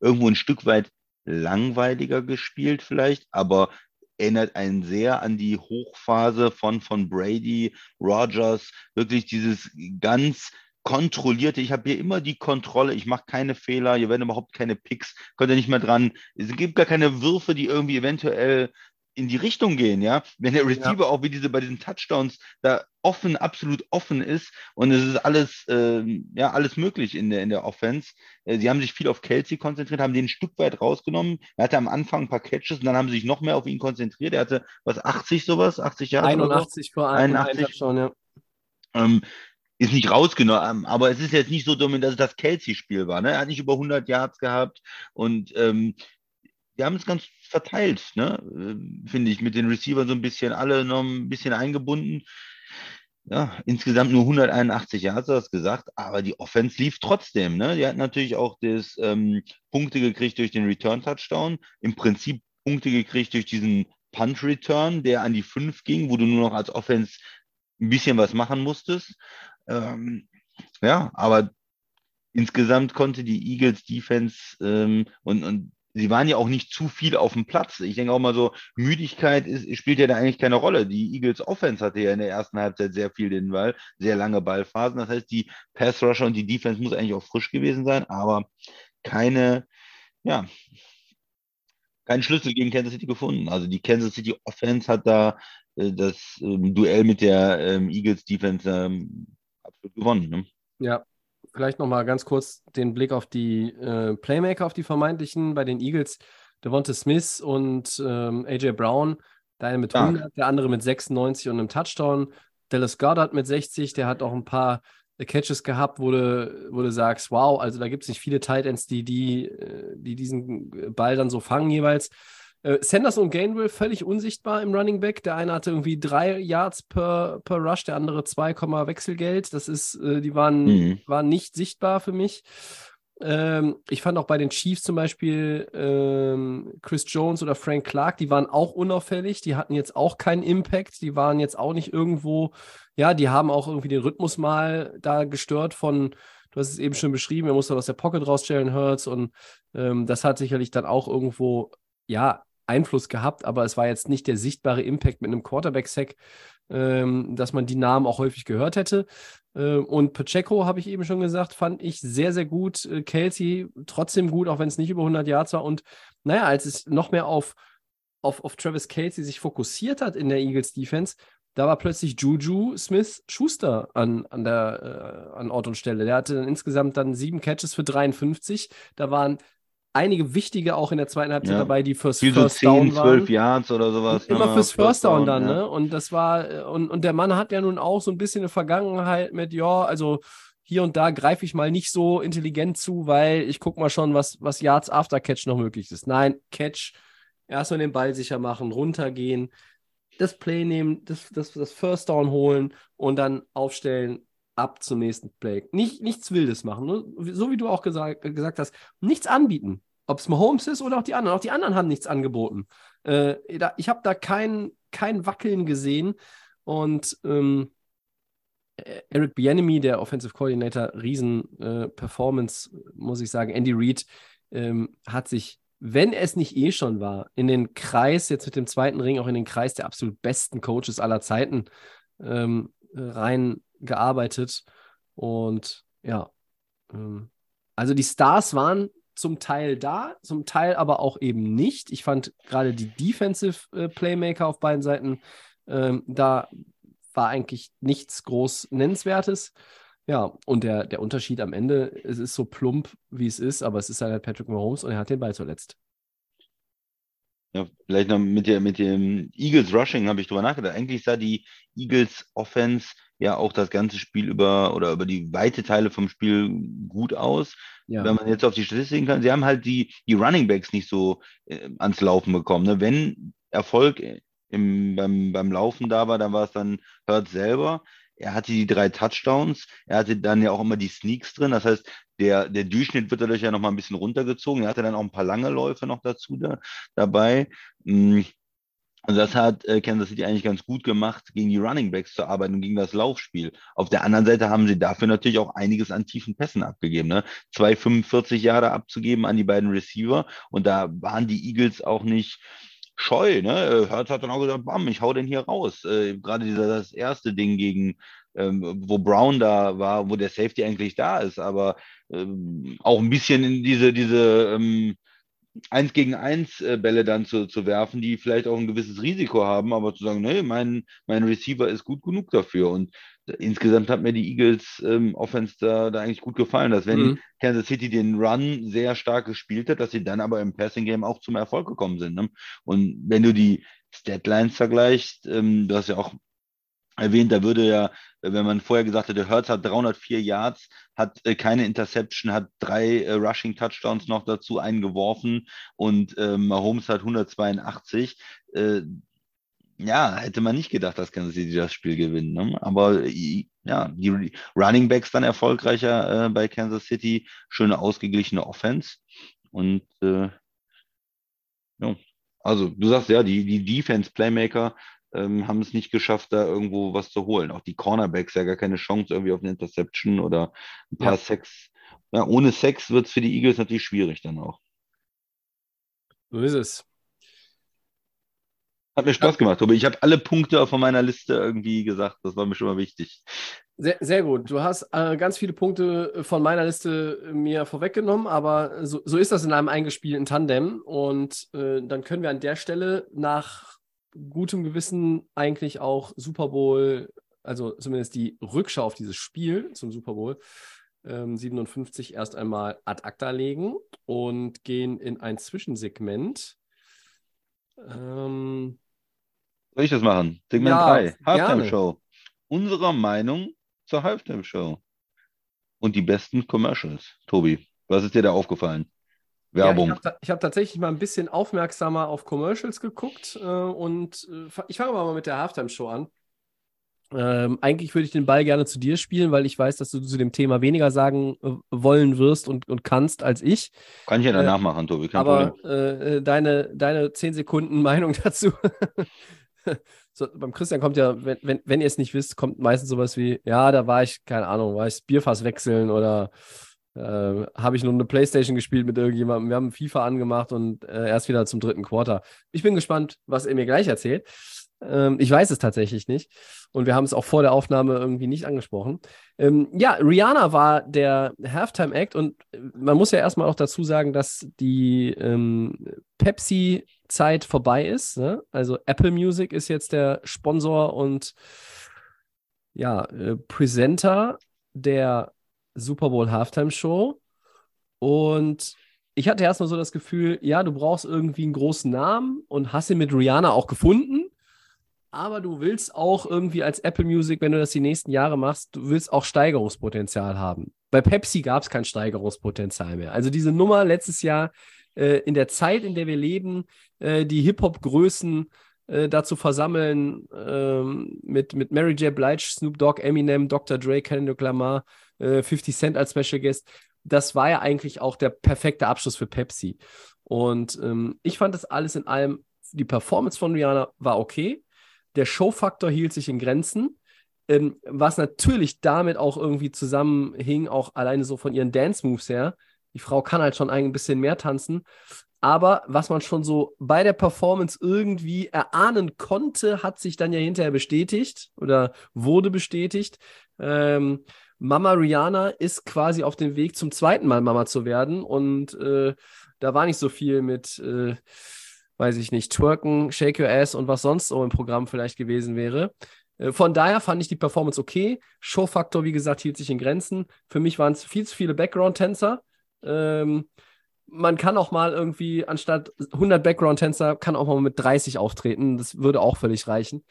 irgendwo ein Stück weit langweiliger gespielt vielleicht, aber erinnert einen sehr an die Hochphase von, von Brady, Rogers, wirklich dieses ganz kontrollierte, ich habe hier immer die Kontrolle, ich mache keine Fehler, hier werden überhaupt keine Picks, könnt ihr nicht mehr dran. Es gibt gar keine Würfe, die irgendwie eventuell in die Richtung gehen, ja. Wenn der Receiver ja. auch wie diese bei diesen Touchdowns da offen, absolut offen ist und es ist alles, äh, ja, alles möglich in der, in der Offense. Äh, sie haben sich viel auf Kelsey konzentriert, haben den ein Stück weit rausgenommen. Er hatte am Anfang ein paar Catches und dann haben sie sich noch mehr auf ihn konzentriert. Er hatte was, 80 sowas, 80 Jahre? 81 vor allem. 81 schon, ja. Ähm, ist nicht rausgenommen, aber es ist jetzt nicht so dumm, dass es das Kelsey-Spiel war. Ne? Er hat nicht über 100 Yards gehabt und ähm, die haben es ganz verteilt, ne? Äh, finde ich, mit den Receivern so ein bisschen, alle noch ein bisschen eingebunden. Ja, insgesamt nur 181 Yards, du hast gesagt, aber die Offense lief trotzdem. Ne? Die hat natürlich auch das ähm, Punkte gekriegt durch den Return-Touchdown, im Prinzip Punkte gekriegt durch diesen Punch-Return, der an die 5 ging, wo du nur noch als Offense ein bisschen was machen musstest. Ähm, ja, aber insgesamt konnte die Eagles Defense ähm, und, und sie waren ja auch nicht zu viel auf dem Platz. Ich denke auch mal so, Müdigkeit ist, spielt ja da eigentlich keine Rolle. Die Eagles Offense hatte ja in der ersten Halbzeit sehr viel den Ball, sehr lange Ballphasen. Das heißt, die Pass Rusher und die Defense muss eigentlich auch frisch gewesen sein, aber keine, ja, keinen Schlüssel gegen Kansas City gefunden. Also die Kansas City Offense hat da äh, das ähm, Duell mit der ähm, Eagles Defense ähm, absolut gewonnen. Ne? Ja, vielleicht nochmal ganz kurz den Blick auf die äh, Playmaker, auf die vermeintlichen bei den Eagles. Devonta Smith und ähm, AJ Brown, der eine mit 100, ja. der andere mit 96 und einem Touchdown. Dallas Goddard mit 60, der hat auch ein paar äh, Catches gehabt, wo du, wo du sagst, wow, also da gibt es nicht viele Tight Ends, die, die, äh, die diesen Ball dann so fangen jeweils. Äh, Sanders und Gainwell völlig unsichtbar im Running Back. Der eine hatte irgendwie drei Yards per, per Rush, der andere 2, Wechselgeld. Das ist, äh, die waren, mhm. waren nicht sichtbar für mich. Ähm, ich fand auch bei den Chiefs zum Beispiel ähm, Chris Jones oder Frank Clark, die waren auch unauffällig, die hatten jetzt auch keinen Impact, die waren jetzt auch nicht irgendwo, ja, die haben auch irgendwie den Rhythmus mal da gestört von, du hast es eben schon beschrieben, er musste aus der Pocket rausstellen, Hurts und ähm, das hat sicherlich dann auch irgendwo, ja, Einfluss gehabt, aber es war jetzt nicht der sichtbare Impact mit einem Quarterback-Sack, ähm, dass man die Namen auch häufig gehört hätte. Äh, und Pacheco, habe ich eben schon gesagt, fand ich sehr, sehr gut. Äh, Kelsey trotzdem gut, auch wenn es nicht über 100 Yards war. Und naja, als es noch mehr auf, auf, auf Travis Kelsey sich fokussiert hat in der Eagles Defense, da war plötzlich Juju Smith Schuster an, an der äh, an Ort und Stelle. Der hatte dann insgesamt dann sieben Catches für 53. Da waren einige wichtige auch in der zweiten Halbzeit ja. dabei, die fürs Wie First so 10, Down waren. 12 Yards oder sowas. Immer fürs First Down dann, ja. ne? Und das war, und, und der Mann hat ja nun auch so ein bisschen eine Vergangenheit mit, ja, also hier und da greife ich mal nicht so intelligent zu, weil ich gucke mal schon, was, was Yards after Catch noch möglich ist. Nein, Catch, erstmal den Ball sicher machen, runtergehen, das Play nehmen, das, das, das First Down holen und dann aufstellen, ab zum nächsten Play. Nicht, nichts Wildes machen. Ne? So wie du auch gesagt, gesagt hast, nichts anbieten. Ob es Mahomes ist oder auch die anderen. Auch die anderen haben nichts angeboten. Äh, da, ich habe da kein, kein Wackeln gesehen. Und ähm, Eric Bienemy, der Offensive Coordinator, riesen äh, muss ich sagen. Andy Reid ähm, hat sich, wenn es nicht eh schon war, in den Kreis, jetzt mit dem zweiten Ring, auch in den Kreis der absolut besten Coaches aller Zeiten ähm, rein gearbeitet. Und ja, ähm, also die Stars waren zum Teil da, zum Teil aber auch eben nicht. Ich fand gerade die Defensive äh, Playmaker auf beiden Seiten, ähm, da war eigentlich nichts groß Nennenswertes. Ja, und der, der Unterschied am Ende, es ist so plump, wie es ist, aber es ist halt Patrick Mahomes und er hat den Ball zuletzt. Ja, vielleicht noch mit, der, mit dem Eagles Rushing habe ich drüber nachgedacht. Eigentlich sah die Eagles Offense ja auch das ganze Spiel über oder über die weite Teile vom Spiel gut aus. Ja. Wenn man jetzt auf die Statistiken kann, sie haben halt die, die Running Backs nicht so äh, ans Laufen bekommen. Ne? Wenn Erfolg im, beim, beim Laufen da war, dann war es dann Hurt selber. Er hatte die drei Touchdowns, er hatte dann ja auch immer die Sneaks drin. Das heißt, der, der Durchschnitt wird dadurch ja nochmal ein bisschen runtergezogen. Er hatte dann auch ein paar lange Läufe noch dazu da, dabei. Hm, und das hat äh, Kansas City eigentlich ganz gut gemacht, gegen die Running Backs zu arbeiten und gegen das Laufspiel. Auf der anderen Seite haben sie dafür natürlich auch einiges an tiefen Pässen abgegeben. Ne? 2,45 Jahre abzugeben an die beiden Receiver. Und da waren die Eagles auch nicht scheu. Ne? Hertz hat dann auch gesagt, bam, ich hau den hier raus. Äh, Gerade dieser, das erste Ding gegen, ähm, wo Brown da war, wo der Safety eigentlich da ist, aber ähm, auch ein bisschen in diese, diese ähm, eins gegen eins äh, Bälle dann zu, zu werfen, die vielleicht auch ein gewisses Risiko haben, aber zu sagen, nee, mein, mein Receiver ist gut genug dafür. Und insgesamt hat mir die Eagles ähm, Offense da, da eigentlich gut gefallen, dass wenn mhm. Kansas City den Run sehr stark gespielt hat, dass sie dann aber im Passing Game auch zum Erfolg gekommen sind. Ne? Und wenn du die Statlines vergleichst, ähm, du hast ja auch erwähnt, da würde ja, wenn man vorher gesagt hätte, Hertz hat 304 Yards, hat äh, keine Interception, hat drei äh, Rushing Touchdowns noch dazu eingeworfen und ähm, Mahomes hat 182. Äh, ja, hätte man nicht gedacht, dass Kansas City das Spiel gewinnen. Ne? Aber ja, die Running Backs dann erfolgreicher äh, bei Kansas City, schöne ausgeglichene Offense. Und äh, ja, also du sagst ja, die, die Defense-Playmaker ähm, haben es nicht geschafft, da irgendwo was zu holen. Auch die Cornerbacks ja gar keine Chance irgendwie auf eine Interception oder ein paar ja. Sex. Ja, ohne Sex wird es für die Eagles natürlich schwierig dann auch. So ist es. Hat mir Spaß gemacht, Tobi. Ich habe alle Punkte von meiner Liste irgendwie gesagt. Das war mir schon mal wichtig. Sehr, sehr gut. Du hast äh, ganz viele Punkte von meiner Liste mir vorweggenommen, aber so, so ist das in einem eingespielten Tandem. Und äh, dann können wir an der Stelle nach gutem Gewissen eigentlich auch Super Bowl, also zumindest die Rückschau auf dieses Spiel zum Super Bowl ähm, 57 erst einmal ad acta legen und gehen in ein Zwischensegment. Ähm, soll ich das machen? Segment ja, 3, Halftime Show. Unserer Meinung zur Halftime Show. Und die besten Commercials. Tobi, was ist dir da aufgefallen? Werbung. Ja, ich habe hab tatsächlich mal ein bisschen aufmerksamer auf Commercials geguckt äh, und äh, ich fange mal mit der Halftime Show an. Ähm, eigentlich würde ich den Ball gerne zu dir spielen, weil ich weiß, dass du zu dem Thema weniger sagen äh, wollen wirst und, und kannst als ich. Kann ich ja danach äh, machen, Tobi. aber äh, deine, deine 10 Sekunden (laughs) Meinung dazu (laughs) so, beim Christian kommt ja, wenn, wenn, wenn ihr es nicht wisst, kommt meistens sowas wie, ja, da war ich, keine Ahnung, war ich Bierfass wechseln oder äh, habe ich nur eine Playstation gespielt mit irgendjemandem. Wir haben FIFA angemacht und äh, erst wieder zum dritten Quarter. Ich bin gespannt, was er mir gleich erzählt. Ähm, ich weiß es tatsächlich nicht. Und wir haben es auch vor der Aufnahme irgendwie nicht angesprochen. Ähm, ja, Rihanna war der Halftime Act und äh, man muss ja erstmal auch dazu sagen, dass die ähm, Pepsi-Zeit vorbei ist. Ne? Also Apple Music ist jetzt der Sponsor und ja, äh, Presenter der Super Bowl Halftime Show. Und ich hatte erstmal so das Gefühl, ja, du brauchst irgendwie einen großen Namen und hast ihn mit Rihanna auch gefunden aber du willst auch irgendwie als Apple Music, wenn du das die nächsten Jahre machst, du willst auch Steigerungspotenzial haben. Bei Pepsi gab es kein Steigerungspotenzial mehr. Also diese Nummer letztes Jahr äh, in der Zeit, in der wir leben, äh, die Hip-Hop-Größen äh, dazu versammeln ähm, mit, mit Mary J. Blige, Snoop Dogg, Eminem, Dr. Dre, Kendrick Lamar, 50 äh, Cent als Special Guest, das war ja eigentlich auch der perfekte Abschluss für Pepsi. Und ähm, ich fand das alles in allem, die Performance von Rihanna war okay der Showfaktor hielt sich in Grenzen, ähm, was natürlich damit auch irgendwie zusammenhing, auch alleine so von ihren Dance-Moves her. Die Frau kann halt schon ein bisschen mehr tanzen. Aber was man schon so bei der Performance irgendwie erahnen konnte, hat sich dann ja hinterher bestätigt oder wurde bestätigt. Ähm, Mama Rihanna ist quasi auf dem Weg zum zweiten Mal Mama zu werden. Und äh, da war nicht so viel mit. Äh, weiß ich nicht, Twerken, Shake Your Ass und was sonst so im Programm vielleicht gewesen wäre. Äh, von daher fand ich die Performance okay. Showfaktor, wie gesagt, hielt sich in Grenzen. Für mich waren es viel zu viele Background-Tänzer. Ähm, man kann auch mal irgendwie, anstatt 100 Background-Tänzer, kann auch mal mit 30 auftreten. Das würde auch völlig reichen.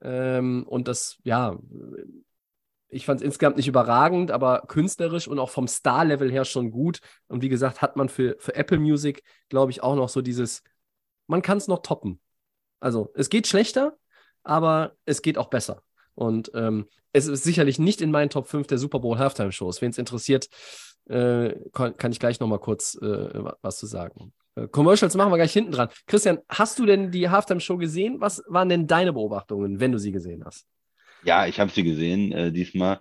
Ähm, und das, ja, ich fand es insgesamt nicht überragend, aber künstlerisch und auch vom Star-Level her schon gut. Und wie gesagt, hat man für, für Apple Music, glaube ich, auch noch so dieses man kann es noch toppen. Also es geht schlechter, aber es geht auch besser. Und ähm, es ist sicherlich nicht in meinen Top 5 der Super Bowl Halftime Shows. Wen es interessiert, kann, kann, ich gleich nochmal kurz äh, was zu sagen. Äh, Commercials machen wir gleich hinten dran. Christian, hast du denn die Halftime Show gesehen? Was waren denn deine Beobachtungen, wenn du sie gesehen hast? Ja, ich habe sie gesehen äh, diesmal.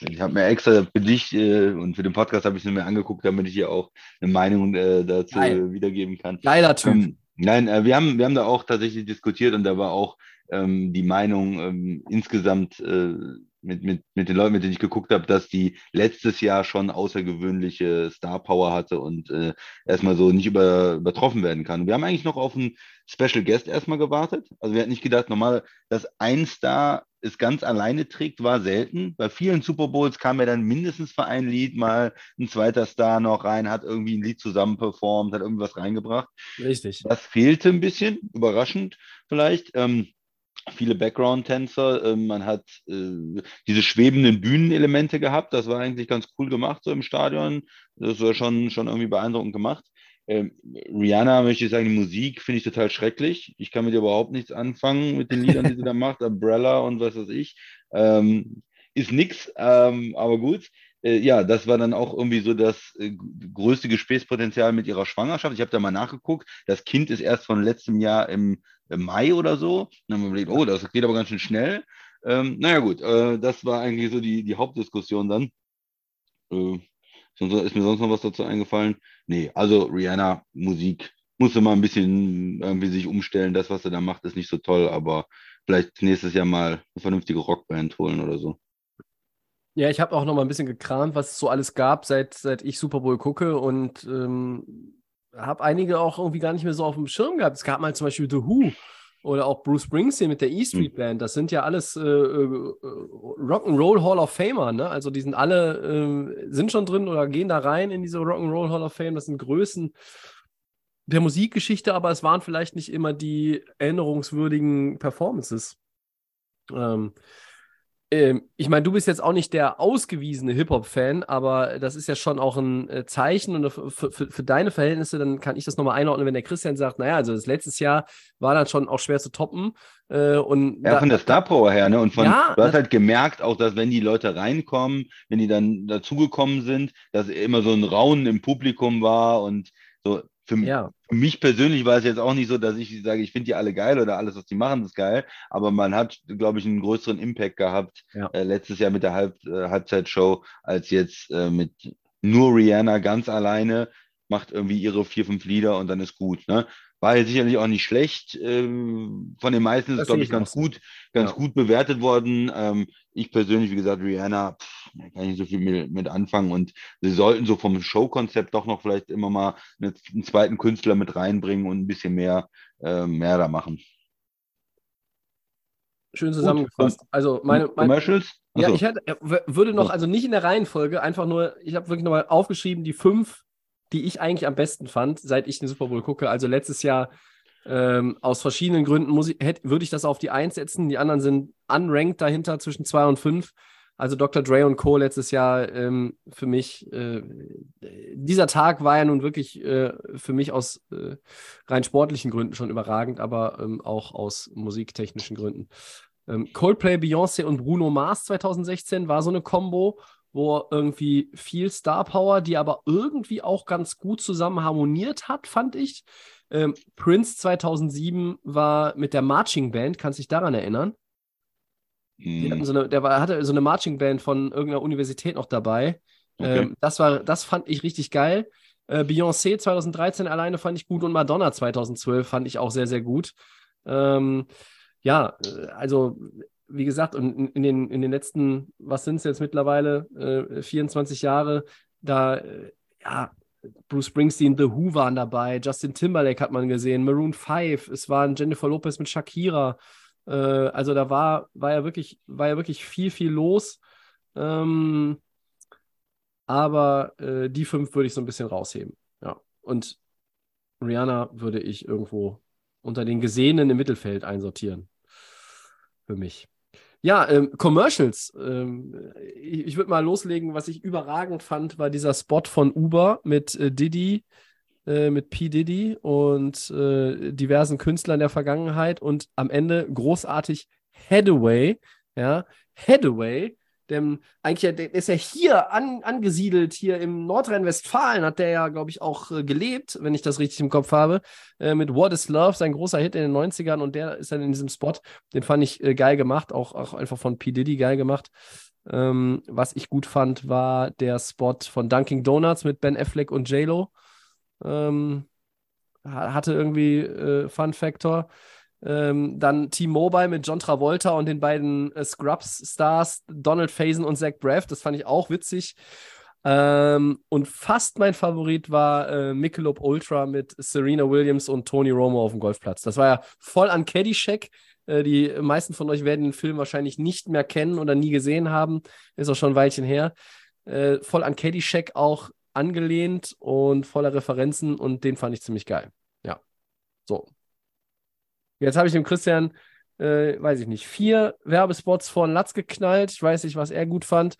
Ich habe mir extra für dich äh, und für den Podcast habe ich es mir angeguckt, damit ich hier auch eine Meinung äh, dazu Geil. wiedergeben kann. Geiler Typ. Ähm, Nein, äh, wir, haben, wir haben da auch tatsächlich diskutiert und da war auch ähm, die Meinung ähm, insgesamt äh, mit, mit, mit den Leuten, mit denen ich geguckt habe, dass die letztes Jahr schon außergewöhnliche Star Power hatte und äh, erstmal so nicht über, übertroffen werden kann. Wir haben eigentlich noch auf einen Special Guest erstmal gewartet. Also wir hatten nicht gedacht, normal, dass ein Star es ganz alleine trägt, war selten. Bei vielen Super Bowls kam ja dann mindestens für ein Lied mal ein zweiter Star noch rein, hat irgendwie ein Lied zusammen performt, hat irgendwas reingebracht. Richtig. Das fehlte ein bisschen, überraschend vielleicht. Ähm, viele Background-Tänzer. Ähm, man hat äh, diese schwebenden Bühnenelemente gehabt. Das war eigentlich ganz cool gemacht so im Stadion. Das war schon, schon irgendwie beeindruckend gemacht. Ähm, Rihanna, möchte ich sagen, die Musik finde ich total schrecklich. Ich kann mit ihr überhaupt nichts anfangen mit den Liedern, die sie da macht. Umbrella und was weiß ich. Ähm, ist nix, aber gut. Äh, ja, das war dann auch irgendwie so das äh, größte Gesprächspotenzial mit ihrer Schwangerschaft. Ich habe da mal nachgeguckt. Das Kind ist erst von letztem Jahr im, im Mai oder so. Und dann haben wir überlegt, oh, das geht aber ganz schön schnell. Ähm, naja, gut, äh, das war eigentlich so die, die Hauptdiskussion dann. Äh, ist mir sonst noch was dazu eingefallen? Nee, also Rihanna, Musik, musste mal ein bisschen irgendwie sich umstellen. Das, was er da macht, ist nicht so toll, aber vielleicht nächstes Jahr mal eine vernünftige Rockband holen oder so. Ja, ich habe auch noch mal ein bisschen gekramt, was es so alles gab, seit, seit ich Super Bowl gucke und ähm, habe einige auch irgendwie gar nicht mehr so auf dem Schirm gehabt. Es gab mal zum Beispiel The Who oder auch Bruce Springsteen mit der E Street hm. Band. Das sind ja alles äh, äh, Rock'n'Roll Hall of Famer. Ne? Also die sind alle äh, sind schon drin oder gehen da rein in diese Rock'n'Roll Hall of Fame. Das sind Größen der Musikgeschichte, aber es waren vielleicht nicht immer die erinnerungswürdigen Performances. Ähm, ähm, ich meine, du bist jetzt auch nicht der ausgewiesene Hip-Hop-Fan, aber das ist ja schon auch ein äh, Zeichen und für, für, für, deine Verhältnisse, dann kann ich das nochmal einordnen, wenn der Christian sagt, naja, also das letztes Jahr war dann schon auch schwer zu toppen. Äh, und ja, da, von der Star Power her, ne? Und von, ja, du hast halt gemerkt, auch dass wenn die Leute reinkommen, wenn die dann dazugekommen sind, dass immer so ein Raunen im Publikum war und so, für, ja. für, mich persönlich war es jetzt auch nicht so, dass ich sage, ich finde die alle geil oder alles, was die machen, ist geil. Aber man hat, glaube ich, einen größeren Impact gehabt ja. äh, letztes Jahr mit der Halb, äh, Halbzeitshow als jetzt äh, mit nur Rihanna ganz alleine macht irgendwie ihre vier, fünf Lieder und dann ist gut. Ne? War ja sicherlich auch nicht schlecht. Ähm, von den meisten ist es, glaube ich, ganz gut, ganz ja. gut bewertet worden. Ähm, ich persönlich, wie gesagt, Rihanna, pff, da kann ich nicht so viel mit, mit, anfangen. Und sie sollten so vom Showkonzept doch noch vielleicht immer mal einen, einen zweiten Künstler mit reinbringen und ein bisschen mehr, äh, mehr da machen. Schön zusammengefasst. Also meine, meine Commercials? Ja, ich hätte, würde noch, also nicht in der Reihenfolge, einfach nur, ich habe wirklich nochmal aufgeschrieben, die fünf die ich eigentlich am besten fand, seit ich den Super Bowl gucke. Also letztes Jahr ähm, aus verschiedenen Gründen muss ich, hätte, würde ich das auf die 1 setzen. Die anderen sind unranked dahinter zwischen 2 und 5. Also Dr. Dre und Co. letztes Jahr ähm, für mich, äh, dieser Tag war ja nun wirklich äh, für mich aus äh, rein sportlichen Gründen schon überragend, aber ähm, auch aus musiktechnischen Gründen. Ähm, Coldplay, Beyoncé und Bruno Mars 2016 war so eine Combo wo irgendwie viel Star Power, die aber irgendwie auch ganz gut zusammen harmoniert hat, fand ich. Ähm, Prince 2007 war mit der Marching Band, kannst du dich daran erinnern? Mm. So eine, der war, hatte so eine Marching Band von irgendeiner Universität noch dabei. Okay. Ähm, das, war, das fand ich richtig geil. Äh, Beyoncé 2013 alleine fand ich gut und Madonna 2012 fand ich auch sehr, sehr gut. Ähm, ja, äh, also wie gesagt, in, in, den, in den letzten, was sind es jetzt mittlerweile, äh, 24 Jahre, da, äh, ja, Bruce Springsteen, The Who waren dabei, Justin Timberlake hat man gesehen, Maroon 5, es waren Jennifer Lopez mit Shakira. Äh, also da war, war ja wirklich, war ja wirklich viel, viel los. Ähm, aber äh, die fünf würde ich so ein bisschen rausheben. Ja. Und Rihanna würde ich irgendwo unter den Gesehenen im Mittelfeld einsortieren. Für mich. Ja, ähm, Commercials. Ähm, ich, ich würde mal loslegen, was ich überragend fand, war dieser Spot von Uber mit äh, Diddy, äh, mit P. Diddy und äh, diversen Künstlern der Vergangenheit und am Ende großartig Headaway, ja, Headaway, dem, eigentlich, ist ja hier an, angesiedelt, hier im Nordrhein-Westfalen hat der ja, glaube ich, auch äh, gelebt, wenn ich das richtig im Kopf habe, äh, mit What is Love, sein großer Hit in den 90ern und der ist dann in diesem Spot, den fand ich äh, geil gemacht, auch, auch einfach von P. Diddy geil gemacht. Ähm, was ich gut fand, war der Spot von Dunkin' Donuts mit Ben Affleck und J-Lo. Ähm, hatte irgendwie äh, Fun Factor. Ähm, dann T-Mobile mit John Travolta und den beiden äh, Scrubs-Stars Donald Faison und Zach Braff. Das fand ich auch witzig. Ähm, und fast mein Favorit war äh, Michelob Ultra mit Serena Williams und Tony Romo auf dem Golfplatz. Das war ja voll an Caddyshack. Äh, die meisten von euch werden den Film wahrscheinlich nicht mehr kennen oder nie gesehen haben. Ist auch schon ein Weilchen her. Äh, voll an Caddyshack auch angelehnt und voller Referenzen und den fand ich ziemlich geil. Ja. So. Jetzt habe ich dem Christian, äh, weiß ich nicht, vier Werbespots vor den Latz geknallt. Ich weiß nicht, was er gut fand.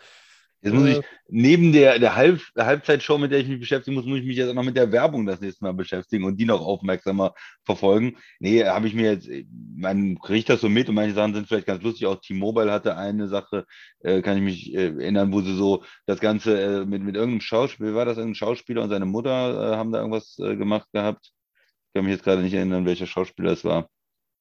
Jetzt muss ich, neben der, der, Halb, Halbzeitshow, mit der ich mich beschäftigen muss, muss ich mich jetzt auch noch mit der Werbung das nächste Mal beschäftigen und die noch aufmerksamer verfolgen. Nee, habe ich mir jetzt, man kriegt das so mit und manche Sachen sind vielleicht ganz lustig. Auch T-Mobile hatte eine Sache, äh, kann ich mich äh, erinnern, wo sie so das Ganze äh, mit, mit irgendeinem Schauspieler, war das irgendein Schauspieler und seine Mutter äh, haben da irgendwas äh, gemacht gehabt. Ich kann mich jetzt gerade nicht erinnern, welcher Schauspieler es war.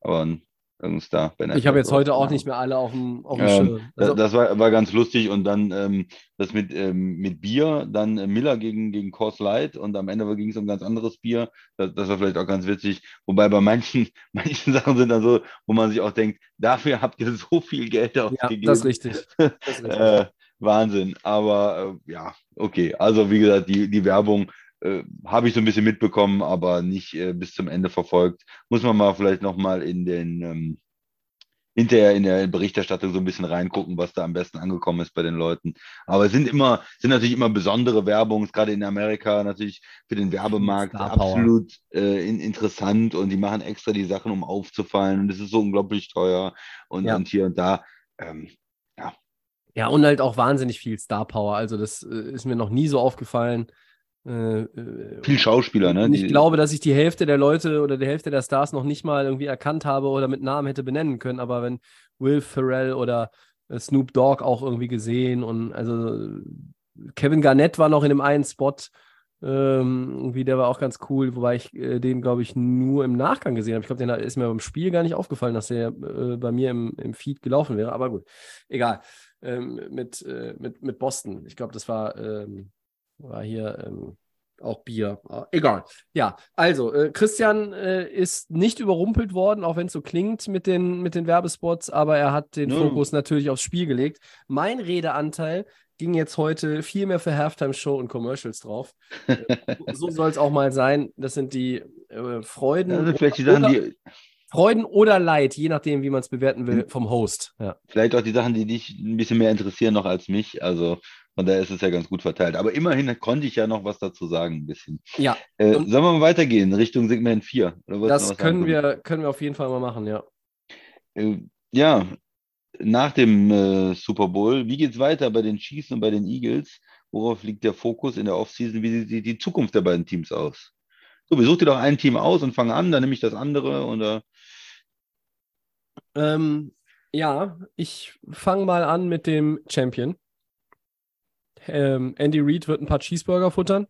Aber ein irgendein Star. ich habe jetzt heute auch nicht mehr alle auf dem, auf dem ähm, Schirm. Also, das, war, war ganz lustig und dann ähm, das mit, ähm, mit Bier, dann äh, Miller gegen, gegen Coors Light und am Ende ging es um ganz anderes Bier. Das, das, war vielleicht auch ganz witzig. Wobei bei manchen, (laughs) manchen Sachen sind dann so, wo man sich auch denkt, dafür habt ihr so viel Geld ausgegeben. Ja, das ist richtig. Das ist (laughs) richtig. äh, Wahnsinn. Aber äh, ja, okay. Also wie gesagt, die, die Werbung äh, habe ich so ein bisschen mitbekommen, aber nicht äh, bis zum Ende verfolgt. Muss man mal vielleicht nochmal in den ähm, hinterher in der Berichterstattung so ein bisschen reingucken, was da am besten angekommen ist bei den Leuten. Aber es sind immer, sind natürlich immer besondere Werbungen, gerade in Amerika natürlich für den Werbemarkt absolut äh, in, interessant und die machen extra die Sachen, um aufzufallen und es ist so unglaublich teuer und, ja. und hier und da. Ähm, ja. Ja, und halt auch wahnsinnig viel Star Power. Also, das äh, ist mir noch nie so aufgefallen. Äh, äh, Viel Schauspieler, ne? Ich die, glaube, dass ich die Hälfte der Leute oder die Hälfte der Stars noch nicht mal irgendwie erkannt habe oder mit Namen hätte benennen können. Aber wenn Will Ferrell oder äh, Snoop Dogg auch irgendwie gesehen und also Kevin Garnett war noch in dem einen Spot. Ähm, irgendwie, der war auch ganz cool, wobei ich äh, den, glaube ich, nur im Nachgang gesehen habe. Ich glaube, den ist mir beim Spiel gar nicht aufgefallen, dass der äh, bei mir im, im Feed gelaufen wäre. Aber gut, egal. Ähm, mit, äh, mit, mit Boston. Ich glaube, das war ähm, war hier ähm, auch Bier. Ah, egal. Ja, also äh, Christian äh, ist nicht überrumpelt worden, auch wenn es so klingt mit den, mit den Werbespots, aber er hat den no. Fokus natürlich aufs Spiel gelegt. Mein Redeanteil ging jetzt heute viel mehr für Halftime-Show und Commercials drauf. so soll es auch mal sein. Das sind die äh, Freuden. Also vielleicht die Sachen, oder, die. Freuden oder Leid, je nachdem, wie man es bewerten will, vom Host. Ja. Vielleicht auch die Sachen, die dich ein bisschen mehr interessieren noch als mich. Also von daher ist es ja ganz gut verteilt. Aber immerhin konnte ich ja noch was dazu sagen, ein bisschen. Ja. Äh, sollen wir mal weitergehen Richtung Segment 4? das können wir, können wir auf jeden Fall mal machen, ja. Äh, ja, nach dem äh, Super Bowl, wie geht es weiter bei den Chiefs und bei den Eagles? Worauf liegt der Fokus in der Offseason? Wie sieht die Zukunft der beiden Teams aus? So, besuch dir doch ein Team aus und fang an, dann nehme ich das andere oder. Ähm, ja, ich fange mal an mit dem Champion. Ähm, Andy Reid wird ein paar Cheeseburger futtern.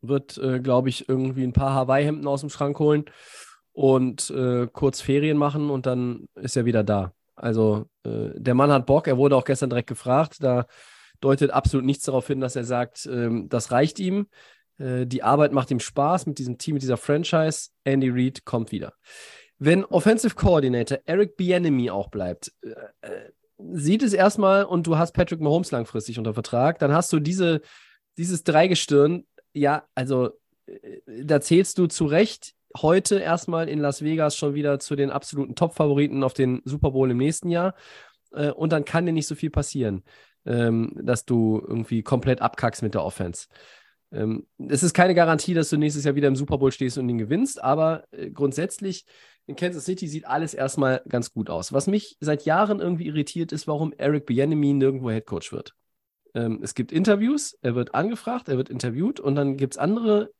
Wird, äh, glaube ich, irgendwie ein paar Hawaii-Hemden aus dem Schrank holen und äh, kurz Ferien machen und dann ist er wieder da. Also äh, der Mann hat Bock, er wurde auch gestern direkt gefragt. Da deutet absolut nichts darauf hin, dass er sagt, ähm, das reicht ihm. Äh, die Arbeit macht ihm Spaß mit diesem Team, mit dieser Franchise. Andy Reid kommt wieder. Wenn Offensive Coordinator Eric Bienemy auch bleibt, äh, äh, sieht es erstmal und du hast Patrick Mahomes langfristig unter Vertrag, dann hast du diese, dieses Dreigestirn, ja, also äh, da zählst du zu Recht heute erstmal in Las Vegas schon wieder zu den absoluten Top-Favoriten auf den Super Bowl im nächsten Jahr. Äh, und dann kann dir nicht so viel passieren, ähm, dass du irgendwie komplett abkackst mit der Offense. Ähm, es ist keine Garantie, dass du nächstes Jahr wieder im Super Bowl stehst und ihn gewinnst, aber äh, grundsätzlich in Kansas City sieht alles erstmal ganz gut aus. Was mich seit Jahren irgendwie irritiert, ist, warum Eric Bieniemy nirgendwo Headcoach wird. Ähm, es gibt Interviews, er wird angefragt, er wird interviewt und dann gibt es andere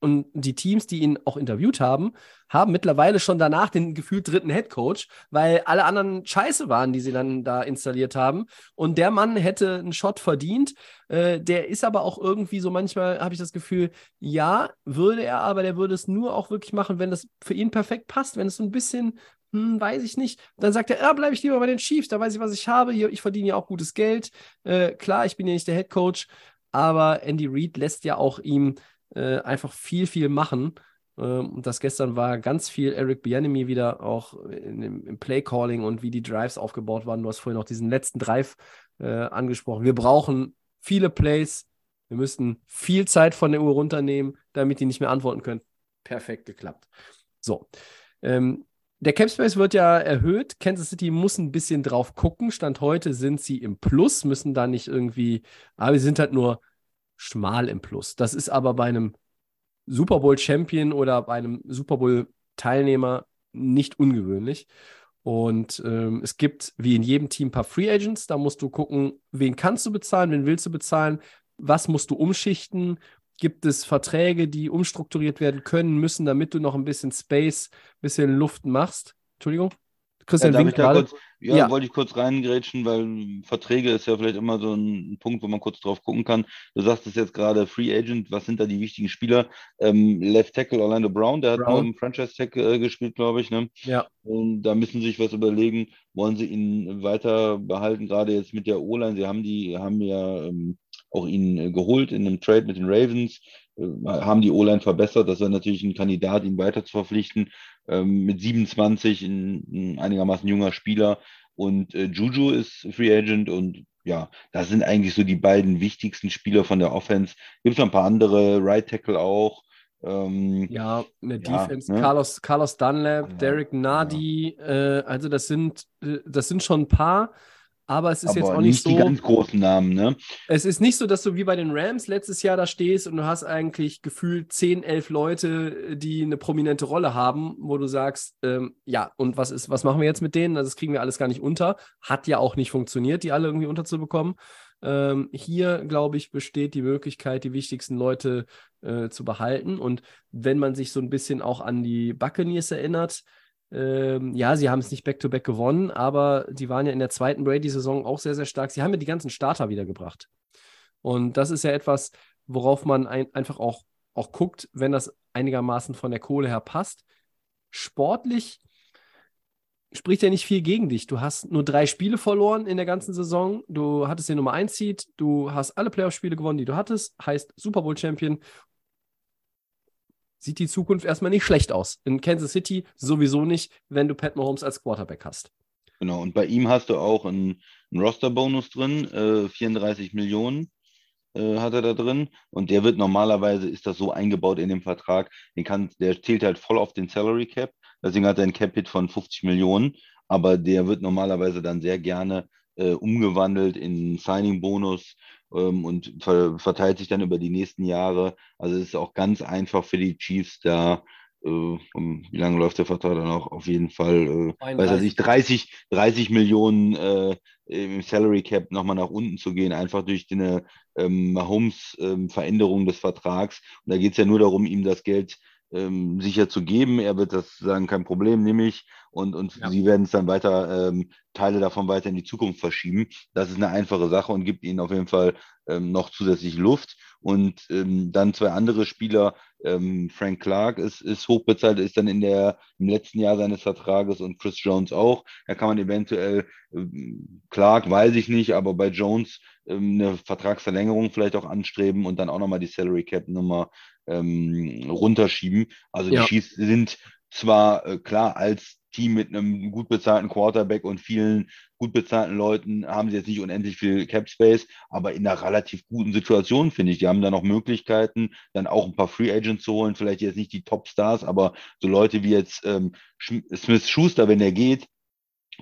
und die Teams, die ihn auch interviewt haben, haben mittlerweile schon danach den gefühlt dritten Headcoach, weil alle anderen scheiße waren, die sie dann da installiert haben. Und der Mann hätte einen Shot verdient. Äh, der ist aber auch irgendwie so, manchmal habe ich das Gefühl, ja, würde er, aber der würde es nur auch wirklich machen, wenn das für ihn perfekt passt, wenn es so ein bisschen hm, weiß ich nicht. Dann sagt er, ja, bleibe ich lieber bei den Chiefs, da weiß ich, was ich habe. Hier, ich verdiene ja auch gutes Geld. Äh, klar, ich bin ja nicht der Head Coach, aber Andy Reid lässt ja auch ihm äh, einfach viel, viel machen. Ähm, und das gestern war ganz viel Eric Bianemi wieder auch im Play-Calling und wie die Drives aufgebaut waren. Du hast vorhin noch diesen letzten Drive äh, angesprochen. Wir brauchen viele Plays. Wir müssten viel Zeit von der Uhr runternehmen, damit die nicht mehr antworten können. Perfekt geklappt. So. Ähm, der Capspace wird ja erhöht. Kansas City muss ein bisschen drauf gucken. Stand heute sind sie im Plus, müssen da nicht irgendwie, aber wir sind halt nur schmal im Plus. Das ist aber bei einem Super Bowl Champion oder bei einem Super Bowl Teilnehmer nicht ungewöhnlich. Und ähm, es gibt wie in jedem Team ein paar Free Agents. Da musst du gucken, wen kannst du bezahlen, wen willst du bezahlen, was musst du umschichten. Gibt es Verträge, die umstrukturiert werden können, müssen, damit du noch ein bisschen Space, ein bisschen Luft machst? Entschuldigung? Christian ja, gerade. Kurz, ja, ja, wollte ich kurz reingrätschen, weil Verträge ist ja vielleicht immer so ein Punkt, wo man kurz drauf gucken kann. Du sagst es jetzt gerade, Free Agent, was sind da die wichtigen Spieler? Ähm, Left Tackle Orlando Brown, der hat Brown. nur im Franchise Tag äh, gespielt, glaube ich. Ne? Ja. Und da müssen sie sich was überlegen, wollen sie ihn weiter behalten, gerade jetzt mit der O-Line. Sie haben die, haben ja ähm, auch ihn äh, geholt in einem Trade mit den Ravens, äh, haben die O-Line verbessert. Das wäre natürlich ein Kandidat, ihn weiter zu verpflichten ähm, mit 27, ein, ein, einigermaßen junger Spieler. Und äh, Juju ist Free Agent und ja, das sind eigentlich so die beiden wichtigsten Spieler von der Offense. Gibt es noch ein paar andere, Right Tackle auch. Ähm, ja, eine ja, Defense, ne? Carlos, Carlos Dunlap, ja, Derek Nardi, ja. äh, also das sind, das sind schon ein paar. Aber es ist aber jetzt auch nicht, nicht so. die ganz großen Namen, ne? Es ist nicht so, dass du wie bei den Rams letztes Jahr da stehst und du hast eigentlich gefühlt 10, 11 Leute, die eine prominente Rolle haben, wo du sagst, ähm, ja, und was ist, was machen wir jetzt mit denen? Also das kriegen wir alles gar nicht unter. Hat ja auch nicht funktioniert, die alle irgendwie unterzubekommen. Ähm, hier, glaube ich, besteht die Möglichkeit, die wichtigsten Leute äh, zu behalten. Und wenn man sich so ein bisschen auch an die Buccaneers erinnert, ähm, ja, sie haben es nicht back-to-back -back gewonnen, aber die waren ja in der zweiten Brady-Saison auch sehr, sehr stark. Sie haben ja die ganzen Starter wiedergebracht. Und das ist ja etwas, worauf man ein, einfach auch, auch guckt, wenn das einigermaßen von der Kohle her passt. Sportlich spricht ja nicht viel gegen dich. Du hast nur drei Spiele verloren in der ganzen Saison. Du hattest den Nummer 1 Seed. Du hast alle Playoff-Spiele gewonnen, die du hattest. Heißt Super Bowl Champion sieht die Zukunft erstmal nicht schlecht aus. In Kansas City sowieso nicht, wenn du Pat Mahomes als Quarterback hast. Genau, und bei ihm hast du auch einen, einen Roster-Bonus drin, äh, 34 Millionen äh, hat er da drin. Und der wird normalerweise, ist das so eingebaut in dem Vertrag, den kann, der zählt halt voll auf den Salary Cap. Deswegen hat er einen Cap-Hit von 50 Millionen. Aber der wird normalerweise dann sehr gerne äh, umgewandelt in Signing-Bonus ähm, und ver verteilt sich dann über die nächsten Jahre. Also es ist auch ganz einfach für die Chiefs da. Äh, wie lange läuft der Vertrag dann auch? Auf jeden Fall, äh, weiß ich, 30, 30 Millionen äh, im Salary Cap nochmal nach unten zu gehen, einfach durch eine ähm, Mahomes-Veränderung ähm, des Vertrags. Und da geht es ja nur darum, ihm das Geld ähm, sicher zu geben. Er wird das sagen, kein Problem, nehme ich. Und, und ja. sie werden es dann weiter, ähm, Teile davon weiter in die Zukunft verschieben. Das ist eine einfache Sache und gibt ihnen auf jeden Fall ähm, noch zusätzlich Luft. Und ähm, dann zwei andere Spieler, ähm, Frank Clark ist, ist hochbezahlt, ist dann in der, im letzten Jahr seines Vertrages und Chris Jones auch. Da kann man eventuell, ähm, Clark weiß ich nicht, aber bei Jones ähm, eine Vertragsverlängerung vielleicht auch anstreben und dann auch nochmal die Salary Cap Nummer ähm, runterschieben. Also ja. die Chiefs sind zwar äh, klar als Team mit einem gut bezahlten Quarterback und vielen gut bezahlten Leuten haben sie jetzt nicht unendlich viel Cap Space, aber in einer relativ guten Situation, finde ich. Die haben da noch Möglichkeiten, dann auch ein paar Free Agents zu holen, vielleicht jetzt nicht die Top Stars, aber so Leute wie jetzt ähm, Smith Schuster, wenn der geht,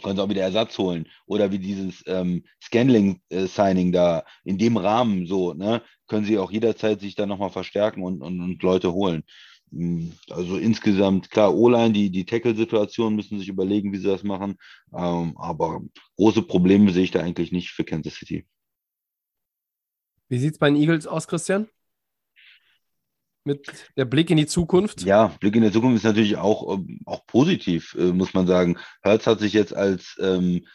können sie auch wieder Ersatz holen. Oder wie dieses ähm, Scanling-Signing äh, da in dem Rahmen so, ne, können sie auch jederzeit sich dann nochmal verstärken und, und, und Leute holen. Hm, also insgesamt, klar, O-Line, die, die Tackle-Situation müssen sich überlegen, wie sie das machen. Ähm, aber große Probleme sehe ich da eigentlich nicht für Kansas City. Wie sieht es bei den Eagles aus, Christian? Mit der Blick in die Zukunft? Ja, Blick in die Zukunft ist natürlich auch, ähm, auch positiv, äh, muss man sagen. Hertz hat sich jetzt als ähm,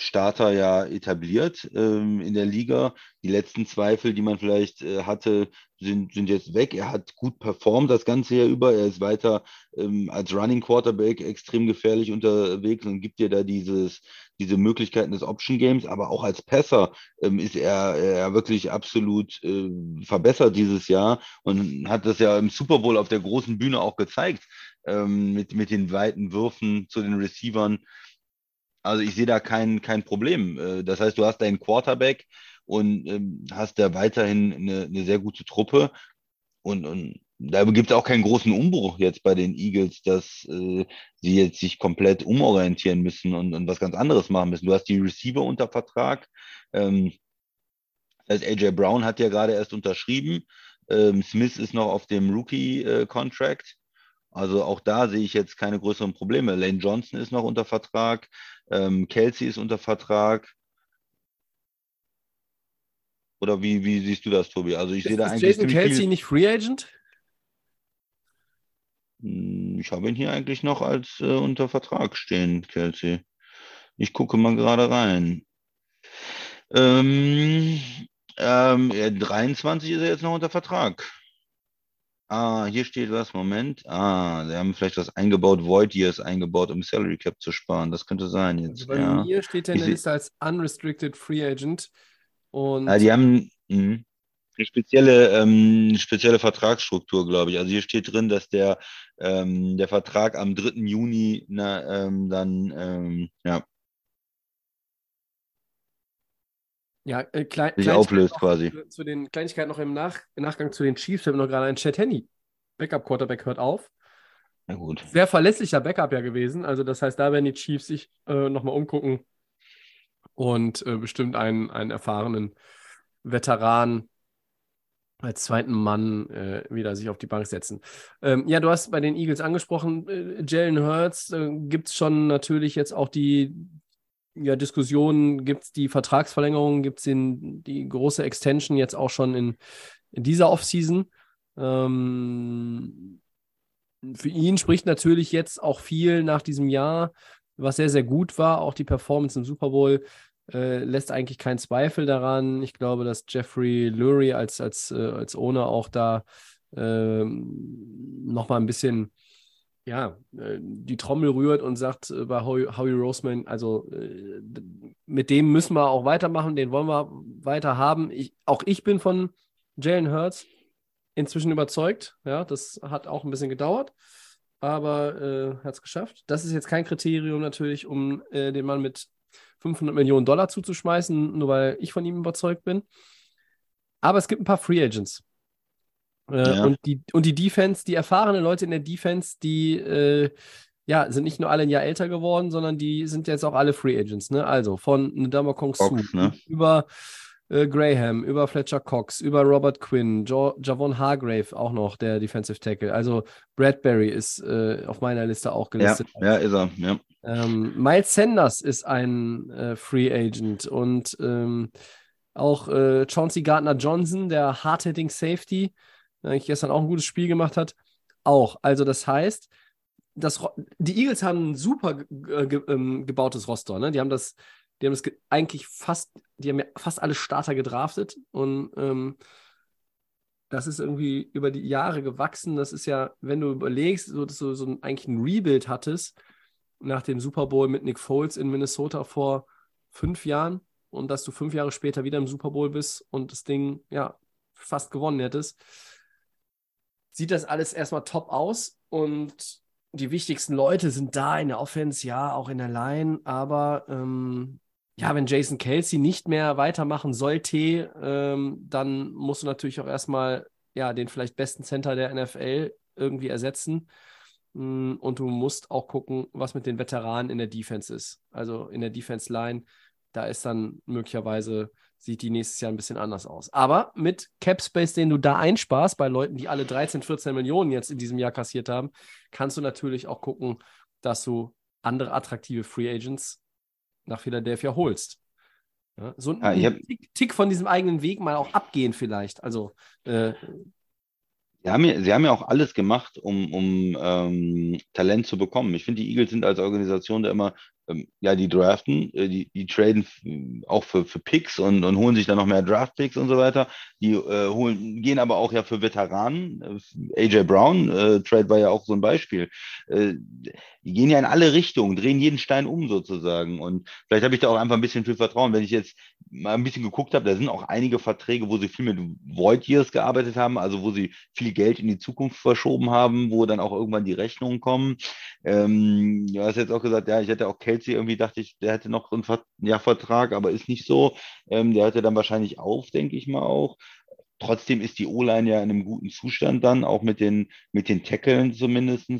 Starter ja etabliert ähm, in der Liga. Die letzten Zweifel, die man vielleicht äh, hatte, sind, sind jetzt weg. Er hat gut performt das ganze Jahr über. Er ist weiter ähm, als Running Quarterback extrem gefährlich unterwegs und gibt dir da dieses, diese Möglichkeiten des Option Games, aber auch als Passer ähm, ist er, er wirklich absolut äh, verbessert dieses Jahr und hat das ja im Super Bowl auf der großen Bühne auch gezeigt, ähm, mit, mit den weiten Würfen zu den Receivern. Also ich sehe da kein, kein Problem. Äh, das heißt, du hast deinen Quarterback und ähm, hast da weiterhin eine, eine sehr gute Truppe. Und, und da gibt es auch keinen großen Umbruch jetzt bei den Eagles, dass äh, sie jetzt sich komplett umorientieren müssen und, und was ganz anderes machen müssen. Du hast die Receiver unter Vertrag. Ähm, das heißt, AJ Brown hat ja gerade erst unterschrieben. Ähm, Smith ist noch auf dem Rookie-Contract. also auch da sehe ich jetzt keine größeren Probleme. Lane Johnson ist noch unter Vertrag. Ähm, Kelsey ist unter Vertrag. Oder wie, wie siehst du das, Tobi? Also ich sehe da ist eigentlich. Jason Kelsey nicht Free Agent? Hm, Ich habe ihn hier eigentlich noch als äh, unter Vertrag stehen, Kelsey. Ich gucke mal gerade rein. Ähm, ähm, ja, 23 ist er jetzt noch unter Vertrag. Ah, hier steht was, Moment. Ah, sie haben vielleicht was eingebaut, Void Years eingebaut, um Salary Cap zu sparen. Das könnte sein Also jetzt, bei ja. mir steht er in der Liste als Unrestricted Free Agent. Und Ah, die haben mh, eine spezielle, ähm, spezielle Vertragsstruktur, glaube ich. Also hier steht drin, dass der, ähm, der Vertrag am 3. Juni na, ähm, dann, ähm, ja, ja, äh, klein, sich auflöst noch quasi. Zu, zu den Kleinigkeiten noch im Nach Nachgang zu den Chiefs. Wir haben noch gerade einen Chad Henney. Backup-Quarterback hört auf. Na gut. Sehr verlässlicher Backup ja gewesen. Also das heißt, da werden die Chiefs sich äh, nochmal umgucken und äh, bestimmt einen, einen erfahrenen Veteran als zweiten Mann äh, wieder sich auf die Bank setzen. Ähm, ja, du hast bei den Eagles angesprochen, äh, Jalen Hurts, äh, gibt es schon natürlich jetzt auch die ja, Diskussionen, gibt es die Vertragsverlängerung, gibt es die große Extension jetzt auch schon in, in dieser Offseason. Ähm, für ihn spricht natürlich jetzt auch viel nach diesem Jahr, was sehr, sehr gut war. Auch die Performance im Super Bowl äh, lässt eigentlich keinen Zweifel daran. Ich glaube, dass Jeffrey Lurie als, als, äh, als Owner auch da ähm, nochmal ein bisschen ja, äh, die Trommel rührt und sagt äh, bei Howie, Howie Roseman, also äh, mit dem müssen wir auch weitermachen, den wollen wir weiter haben. Ich, auch ich bin von Jalen Hurts inzwischen überzeugt. Ja, das hat auch ein bisschen gedauert, aber äh, hat es geschafft. Das ist jetzt kein Kriterium natürlich, um äh, den Mann mit 500 Millionen Dollar zuzuschmeißen, nur weil ich von ihm überzeugt bin. Aber es gibt ein paar Free Agents. Äh, Ja. und, die, und die Defense, die erfahrenen Leute in der Defense, die äh, ja, sind nicht nur alle ein Jahr älter geworden, sondern die sind jetzt auch alle Free Agents. Ne? Also von Ndama Kongsu Cox, ne? über äh, Graham, über Fletcher Cox, über Robert Quinn, jo Javon Hargrave auch noch, der Defensive Tackle. Also Bradbury ist äh, auf meiner Liste auch Ja, gelistet. ja, ist er. Ja. Ähm, Miles Sanders ist ein äh, Free Agent und ähm, auch äh, Chauncey Gardner Johnson, der Hard-Hitting Safety, der eigentlich gestern auch ein gutes Spiel gemacht hat, auch. Also das heißt, das, die Eagles haben ein super ge äh, ge ähm, gebautes Roster. Ne? Die haben das, die haben ge- eigentlich fast, die haben ja fast alle Starter gedraftet und ähm, das ist irgendwie über die Jahre gewachsen. Das ist ja, wenn du überlegst, so, dass du so ein, eigentlich ein Rebuild hattest nach dem Super Bowl mit Nick Foles in Minnesota vor fünf Jahren und dass du fünf Jahre später wieder im Super Bowl bist und das Ding ja fast gewonnen hättest, sieht das alles erstmal top aus und die wichtigsten Leute sind da in der Offense, ja, auch in der Line, aber ähm, ja, wenn Jason Kelsey nicht mehr weitermachen sollte, ähm, dann musst du natürlich auch erstmal ja, den vielleicht besten Center der NFL irgendwie ersetzen. Mm, Und du musst auch gucken, was mit den Veteranen in der Defense ist. Also in der Defense Line, da ist dann möglicherweise, sieht die nächstes Jahr ein bisschen anders aus. Aber mit Cap Space, den du da einsparst, bei Leuten, die alle 13, 14 Millionen jetzt in diesem Jahr kassiert haben, kannst du natürlich auch gucken, dass du andere attraktive Free Agents nach Philadelphia holst. Ja, so ein Ah, ich hab- Tick, Tick von diesem eigenen Weg mal auch abgehen vielleicht. Also äh, Sie haben, ja, sie haben ja auch alles gemacht, um, um ähm, Talent zu bekommen. Ich finde, die Eagles sind als Organisation da immer ja, die draften, äh, die, die traden auch für, für Picks und, und holen sich dann noch mehr Draft-Picks und so weiter. Die äh, holen, gehen aber auch ja für Veteranen. Äh, AJ Brown, äh, Trade war ja auch so ein Beispiel. Äh, die gehen ja in alle Richtungen, drehen jeden Stein um sozusagen. Und vielleicht habe ich da auch einfach ein bisschen viel Vertrauen. Wenn ich jetzt mal ein bisschen geguckt habe, da sind auch einige Verträge, wo sie viel mit Void Years gearbeitet haben, also wo sie viel Geld in die Zukunft verschoben haben, wo dann auch irgendwann die Rechnungen kommen. Ähm, du hast jetzt auch gesagt, ja, ich hätte auch Kelsey irgendwie, dachte ich, der hätte noch einen Ver ja, Vertrag, aber ist nicht so. Ähm, der hörte dann wahrscheinlich auf, denke ich mal auch. Trotzdem ist die O-Line ja in einem guten Zustand dann, auch mit den, mit den Tackeln zumindest.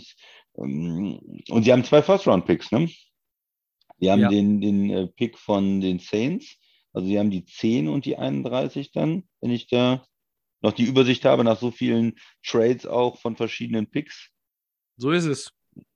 Ähm, und sie haben zwei First-Round-Picks, ne? Sie haben ja. den, den äh, Pick von den Saints. Also sie haben die 10 und die 31 dann, wenn ich da noch die Übersicht habe, nach so vielen Trades auch von verschiedenen Picks. So ist es.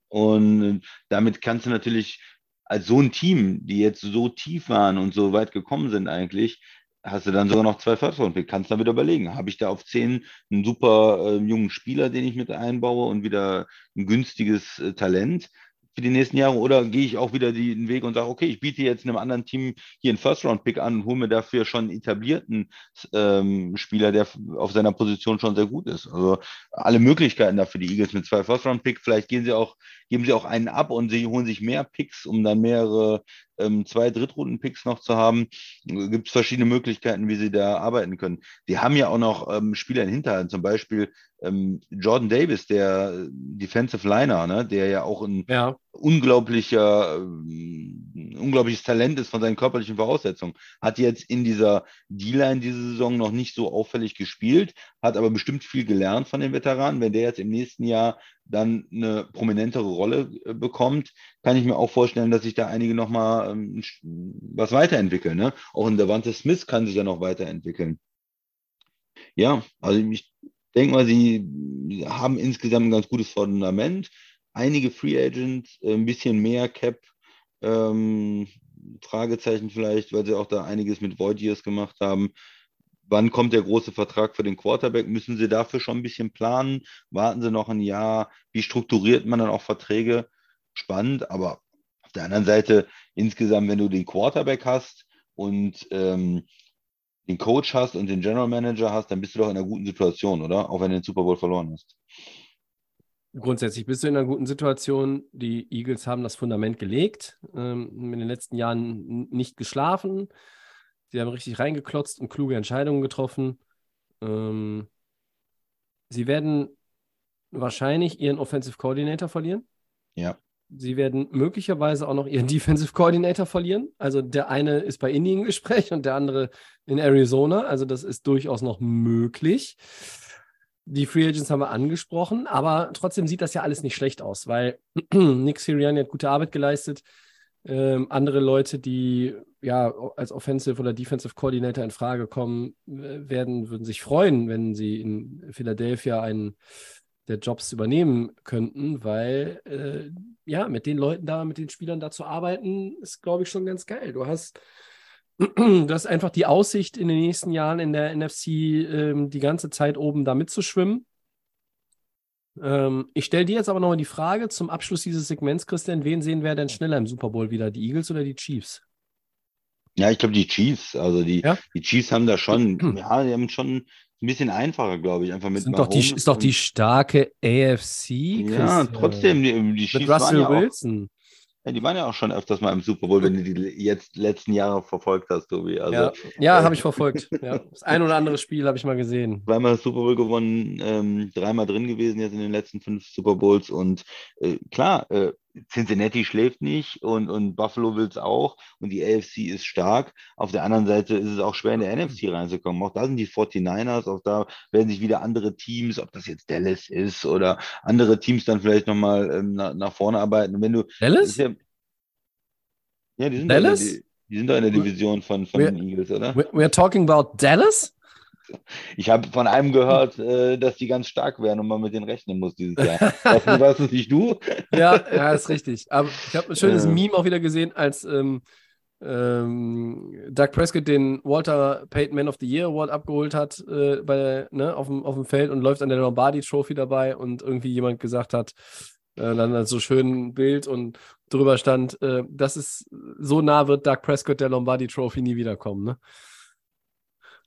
Und damit kannst du natürlich als so ein Team, die jetzt so tief waren und so weit gekommen sind eigentlich, hast du dann sogar noch zwei First Round Pick. Kannst dann wieder überlegen, habe ich da auf 10 einen super äh, jungen Spieler, den ich mit einbaue und wieder ein günstiges äh, Talent für die nächsten Jahre oder gehe ich auch wieder den Weg und sage, okay, ich biete jetzt einem anderen Team hier einen First-Round-Pick an und hole mir dafür schon einen etablierten ähm, Spieler, der auf seiner Position schon sehr gut ist. Also alle Möglichkeiten dafür die Eagles mit zwei First-Round-Pick. Vielleicht gehen sie auch, geben sie auch einen ab und sie holen sich mehr Picks, um dann mehrere ähm, zwei Drittrunden-Picks noch zu haben. Gibt es verschiedene Möglichkeiten, wie sie da arbeiten können. Die haben ja auch noch ähm, Spieler in Hinterhand, zum Beispiel ähm, Jordan Davis, der Defensive Liner, ne, der ja auch ein ja. unglaublicher, äh, unglaubliches Talent ist von seinen körperlichen Voraussetzungen, hat jetzt in dieser D-Line diese Saison noch nicht so auffällig gespielt, hat aber bestimmt viel gelernt von den Veteranen. Wenn der jetzt im nächsten Jahr dann eine prominentere Rolle äh, bekommt, kann ich mir auch vorstellen, dass sich da einige nochmal ähm, was weiterentwickeln. Ne? Auch in Devante Smith kann sich ja noch weiterentwickeln. Ja, also ich denke mal, sie haben insgesamt ein ganz gutes Fundament. Einige Free Agents, äh, ein bisschen mehr Cap, ähm, Fragezeichen vielleicht, weil sie auch da einiges mit Void Years gemacht haben. Wann kommt der große Vertrag für den Quarterback? Müssen Sie dafür schon ein bisschen planen? Warten Sie noch ein Jahr? Wie strukturiert man dann auch Verträge? Spannend, aber auf der anderen Seite, insgesamt, wenn du den Quarterback hast und ähm, den Coach hast und den General Manager hast, dann bist du doch in einer guten Situation, oder? Auch wenn du den Super Bowl verloren hast. Grundsätzlich bist du in einer guten Situation. Die Eagles haben das Fundament gelegt, ähm, in den letzten Jahren nicht geschlafen. Sie haben richtig reingeklotzt und kluge Entscheidungen getroffen. Ähm, sie werden wahrscheinlich ihren Offensive Coordinator verlieren. Ja. Sie werden möglicherweise auch noch ihren (laughs) Defensive Coordinator verlieren. Also der eine ist bei Indien im Gespräch und der andere in Arizona. Also das ist durchaus noch möglich. Die Free Agents haben wir angesprochen, aber trotzdem sieht das ja alles nicht schlecht aus, weil (clears throat) Nick Sirianni hat gute Arbeit geleistet. Ähm, andere Leute, die ja als Offensive oder Defensive Coordinator in Frage kommen, werden, würden sich freuen, wenn sie in Philadelphia einen der Jobs übernehmen könnten, weil äh, ja, mit den Leuten da, mit den Spielern da zu arbeiten, ist, glaube ich, schon ganz geil. Du hast, (clears throat) du hast einfach die Aussicht, in den nächsten Jahren in der NFC ähm, die ganze Zeit oben da mitzuschwimmen. Ähm, ich stelle dir jetzt aber nochmal die Frage zum Abschluss dieses Segments, Christian, wen sehen wir denn schneller im Super Bowl wieder, die Eagles oder die Chiefs? Ja, ich glaube, die Chiefs, also die, ja? die Chiefs haben da schon, (clears throat) ja, die haben schon ein bisschen einfacher, glaube ich, einfach mit Sind doch die, Ist doch die starke AFC. Ja, trotzdem, die, die Chiefs Russell ja Wilson. Auch, ja, die waren ja auch schon öfters mal im Super Bowl, wenn du die jetzt letzten Jahre verfolgt hast, Tobi. Also, ja, ja äh, habe ich verfolgt. Ja. Das ein oder andere Spiel habe ich mal gesehen. Zweimal Super Bowl gewonnen, ähm, dreimal drin gewesen jetzt in den letzten fünf Super Bowls. Und äh, klar, äh, Cincinnati schläft nicht und, und Buffalo will es auch und die AFC ist stark. Auf der anderen Seite ist es auch schwer in der NFC reinzukommen. Auch da sind die 49ers, auch da werden sich wieder andere Teams, ob das jetzt Dallas ist oder andere Teams dann vielleicht nochmal ähm, nach, nach vorne arbeiten. wenn du, Dallas? Ja, ja, die sind Dallas? Da, die, die, sind da in der Division von, von den Eagles, oder? We're talking about Dallas? Ich habe von einem gehört, (laughs) äh, dass die ganz stark wären und man mit denen rechnen muss dieses Jahr. Was, warst es nicht du? (laughs) ja, ja, ist richtig. Aber ich habe ein schönes äh. Meme auch wieder gesehen, als ähm, ähm, Doug Prescott den Walter Payton Man of the Year Award abgeholt hat äh, bei, ne, auf, dem, auf dem Feld und läuft an der Lombardi Trophy dabei und irgendwie jemand gesagt hat, Äh, dann so schön ein Bild und drüber stand, äh, das ist so nah wird Doug Prescott der Lombardi Trophy nie wiederkommen. Ne?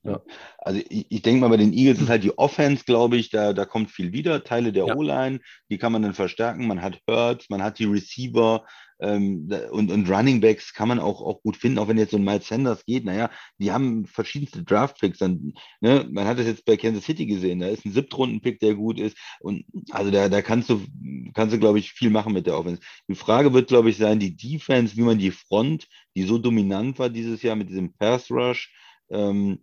Ja. Also ich, ich denke mal, bei den Eagles ist halt die Offense, glaube ich, da, da kommt viel wieder. Teile der ja. O-Line, die kann man dann verstärken. Man hat Hurts, man hat die Receiver ähm, und, und Running Backs kann man auch, auch gut finden, auch wenn jetzt so ein Miles Sanders geht. Naja, die haben verschiedenste Draft-Picks. Dann, ne? Man hat das jetzt bei Kansas City gesehen. Da ist ein Siebtrunden-Pick, der gut ist. Und also da, da kannst du, kannst du, glaube ich, viel machen mit der Offense. Die Frage wird, glaube ich, sein, die Defense, wie man die Front, die so dominant war dieses Jahr mit diesem Pass Rush, ähm,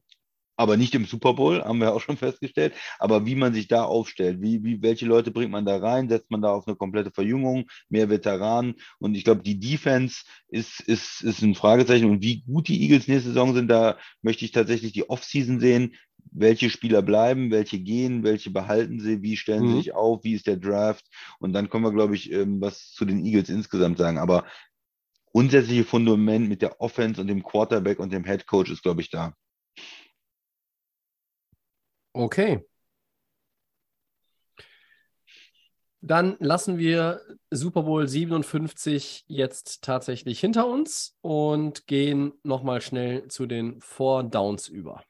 aber nicht im Super Bowl, haben wir auch schon festgestellt. Aber wie man sich da aufstellt, wie, wie, welche Leute bringt man da rein, setzt man da auf eine komplette Verjüngung, mehr Veteranen. Und ich glaube, die Defense ist, ist, ist ein Fragezeichen. Und wie gut die Eagles nächste Saison sind, da möchte ich tatsächlich die Offseason sehen. Welche Spieler bleiben, welche gehen, welche behalten sie, wie stellen mhm. sie sich auf, wie ist der Draft? Und dann können wir, glaube ich, ähm, was zu den Eagles insgesamt sagen. Aber grundsätzliche Fundament mit der Offense und dem Quarterback und dem Head Coach ist, glaube ich, da. Okay. Dann lassen wir Super Bowl 57 jetzt tatsächlich hinter uns und gehen nochmal schnell zu den Four Downs über.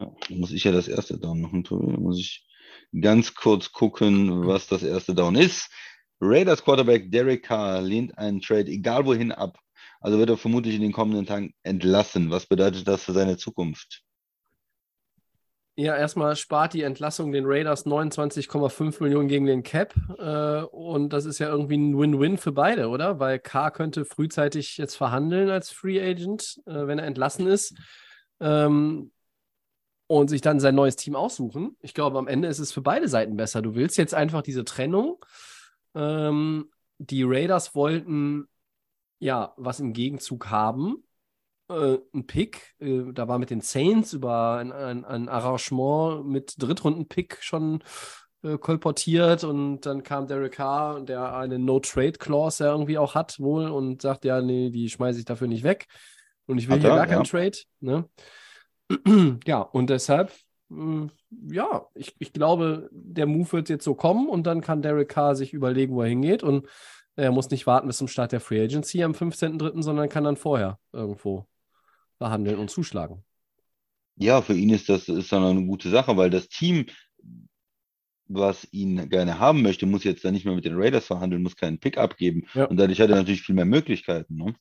Ja, muss ich ja das erste Down machen, Tobi. Muss ich ganz kurz gucken, was das erste Down ist. Raiders Quarterback Derek Carr lehnt einen Trade, egal wohin, ab. Also wird er vermutlich in den kommenden Tagen entlassen. Was bedeutet das für seine Zukunft? Ja, erstmal spart die Entlassung den Raiders 29,5 Millionen gegen den Cap. Äh, und das ist ja irgendwie ein Win-Win für beide, oder? Weil K könnte frühzeitig jetzt verhandeln als Free Agent, äh, wenn er entlassen ist. Ähm, und sich dann sein neues Team aussuchen. Ich glaube, am Ende ist es für beide Seiten besser. Du willst jetzt einfach diese Trennung. Ähm, die Raiders wollten ja was im Gegenzug haben äh, ein Pick. Äh, da war mit den Saints über ein, ein, ein Arrangement mit Drittrunden-Pick schon äh, kolportiert und dann kam Derek Carr, der eine No-Trade-Clause ja irgendwie auch hat wohl und sagt, ja, nee, die schmeiße ich dafür nicht weg und ich will hat hier er, gar keinen Trade. Ne? (clears throat) ja, und deshalb, äh, ja, ich, ich glaube, der Move wird jetzt so kommen und dann kann Derek Carr sich überlegen, wo er hingeht und er muss nicht warten bis zum Start der Free Agency am 15.03., sondern kann dann vorher irgendwo behandeln und zuschlagen. Ja, für ihn ist das ist dann eine gute Sache, weil das Team, was ihn gerne haben möchte, muss jetzt dann nicht mehr mit den Raiders verhandeln, muss keinen Pick abgeben. Ja. Und dadurch hat er natürlich viel mehr Möglichkeiten. Ne?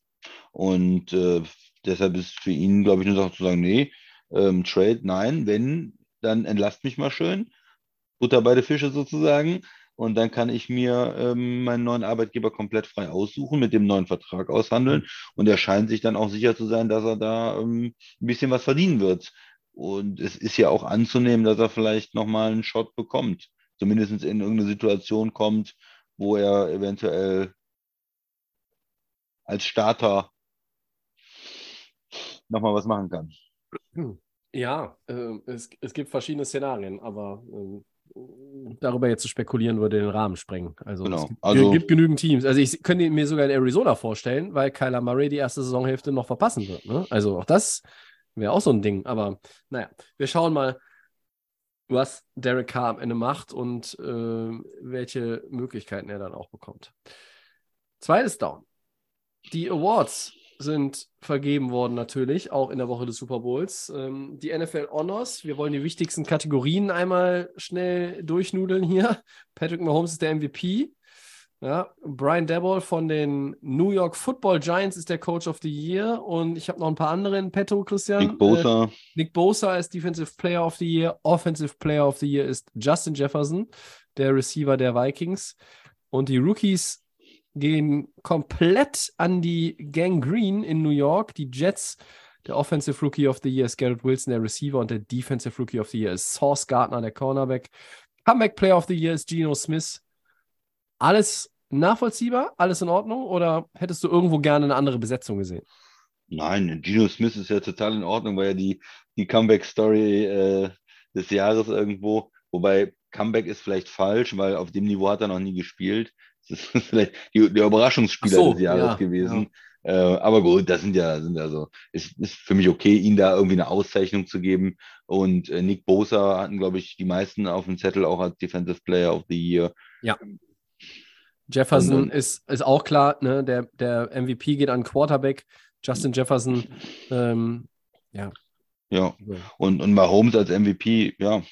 Und äh, deshalb ist für ihn, glaube ich, nur Sache zu sagen, nee, ähm, Trade, nein, wenn, dann entlasst mich mal schön. Butter beide Fische sozusagen. Und dann kann ich mir ähm, meinen neuen Arbeitgeber komplett frei aussuchen, mit dem neuen Vertrag aushandeln. Und er scheint sich dann auch sicher zu sein, dass er da ähm, ein bisschen was verdienen wird. Und es ist ja auch anzunehmen, dass er vielleicht nochmal einen Shot bekommt. Zumindest in irgendeine Situation kommt, wo er eventuell als Starter nochmal was machen kann. Ja, äh, es, es gibt verschiedene Szenarien, aber äh, darüber jetzt zu spekulieren, würde den Rahmen sprengen. Also, genau. es gibt, also, gibt genügend Teams. Also ich könnte mir sogar in Arizona vorstellen, weil Kyler Murray die erste Saisonhälfte noch verpassen wird. Ne? Also auch das wäre auch so ein Ding. Aber naja, wir schauen mal, was Derek Carr am Ende macht und äh, welche Möglichkeiten er dann auch bekommt. Zweites Down. Die Awards sind vergeben worden natürlich, auch in der Woche des Super Bowls. Ähm, die NFL Honors, wir wollen die wichtigsten Kategorien einmal schnell durchnudeln hier. (laughs) Patrick Mahomes ist der MVP. Ja, Brian Dabble von den New York Football Giants ist der Coach of the Year und ich habe noch ein paar andere in petto, Christian. Nick Bosa. Äh, Nick Bosa ist Defensive Player of the Year. Offensive Player of the Year ist Justin Jefferson, der Receiver der Vikings. Und die Rookies gehen komplett an die Gang Green in New York. Die Jets, der Offensive Rookie of the Year ist Garrett Wilson, der Receiver, und der Defensive Rookie of the Year ist Sauce Gardner, der Cornerback. Comeback Player of the Year ist Geno Smith. Alles nachvollziehbar? Alles in Ordnung? Oder hättest du irgendwo gerne eine andere Besetzung gesehen? Nein, Geno Smith ist ja total in Ordnung, weil ja die, die Comeback-Story äh, des Jahres irgendwo, wobei Comeback ist vielleicht falsch, weil auf dem Niveau hat er noch nie gespielt. Das (laughs) ist vielleicht die, der Überraschungsspieler so, des Jahres ja, gewesen. Ja. Äh, aber gut, das sind ja, sind also, ist, ist für mich okay, ihn da irgendwie eine Auszeichnung zu geben. Und äh, Nick Bosa hatten, glaube ich, die meisten auf dem Zettel auch als Defensive Player of the Year. Ja. Jefferson Und- ist, ist auch klar, ne? der, der MVP geht an Quarterback. Justin Jefferson, ähm, ja. Ja, und, und Mahomes als MVP, ja.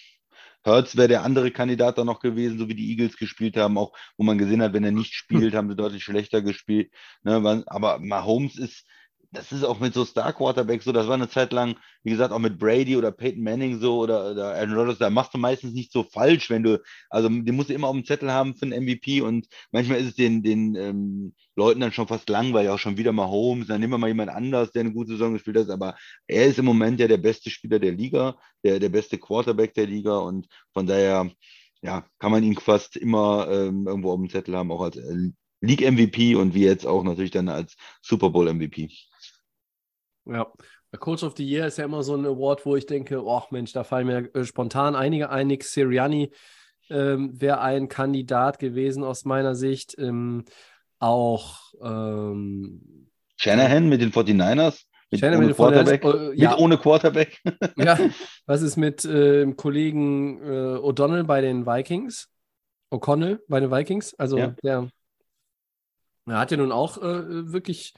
Hurts wäre der andere Kandidat da noch gewesen, so wie die Eagles gespielt haben, auch wo man gesehen hat, wenn er nicht spielt, haben sie deutlich schlechter gespielt. Ne, aber Mahomes ist, das ist auch mit so Star Quarterbacks so, das war eine Zeit lang, wie gesagt, auch mit Brady oder Peyton Manning so oder, oder Aaron Rodgers, da machst du meistens nicht so falsch, wenn du, also den musst du immer auf dem Zettel haben für einen MVP und manchmal ist es den, den ähm, Leuten dann schon fast langweilig, auch schon wieder Mahomes, dann nehmen wir mal jemand anders, der eine gute Saison gespielt hat, aber er ist im Moment ja der beste Spieler der Liga, der, der beste Quarterback der Liga und von daher ja, kann man ihn fast immer ähm, irgendwo auf dem Zettel haben, auch als äh, League MVP und wie jetzt auch natürlich dann als Super Bowl MVP. Ja, Coach of the Year ist ja immer so ein Award, wo ich denke, oh Mensch, da fallen mir äh, spontan einige ein. Nick Sirianni ähm, wäre ein Kandidat gewesen aus meiner Sicht. Ähm, auch ähm, Shanahan mit den 49ers, mit Shanahan ohne mit den 49ers, Quarterback, äh, ja. mit ohne Quarterback. ja, (laughs) was ist mit äh, dem Kollegen äh, O'Donnell bei den Vikings? O'Connell bei den Vikings? Also Ja. der, der hat ja nun auch äh, wirklich,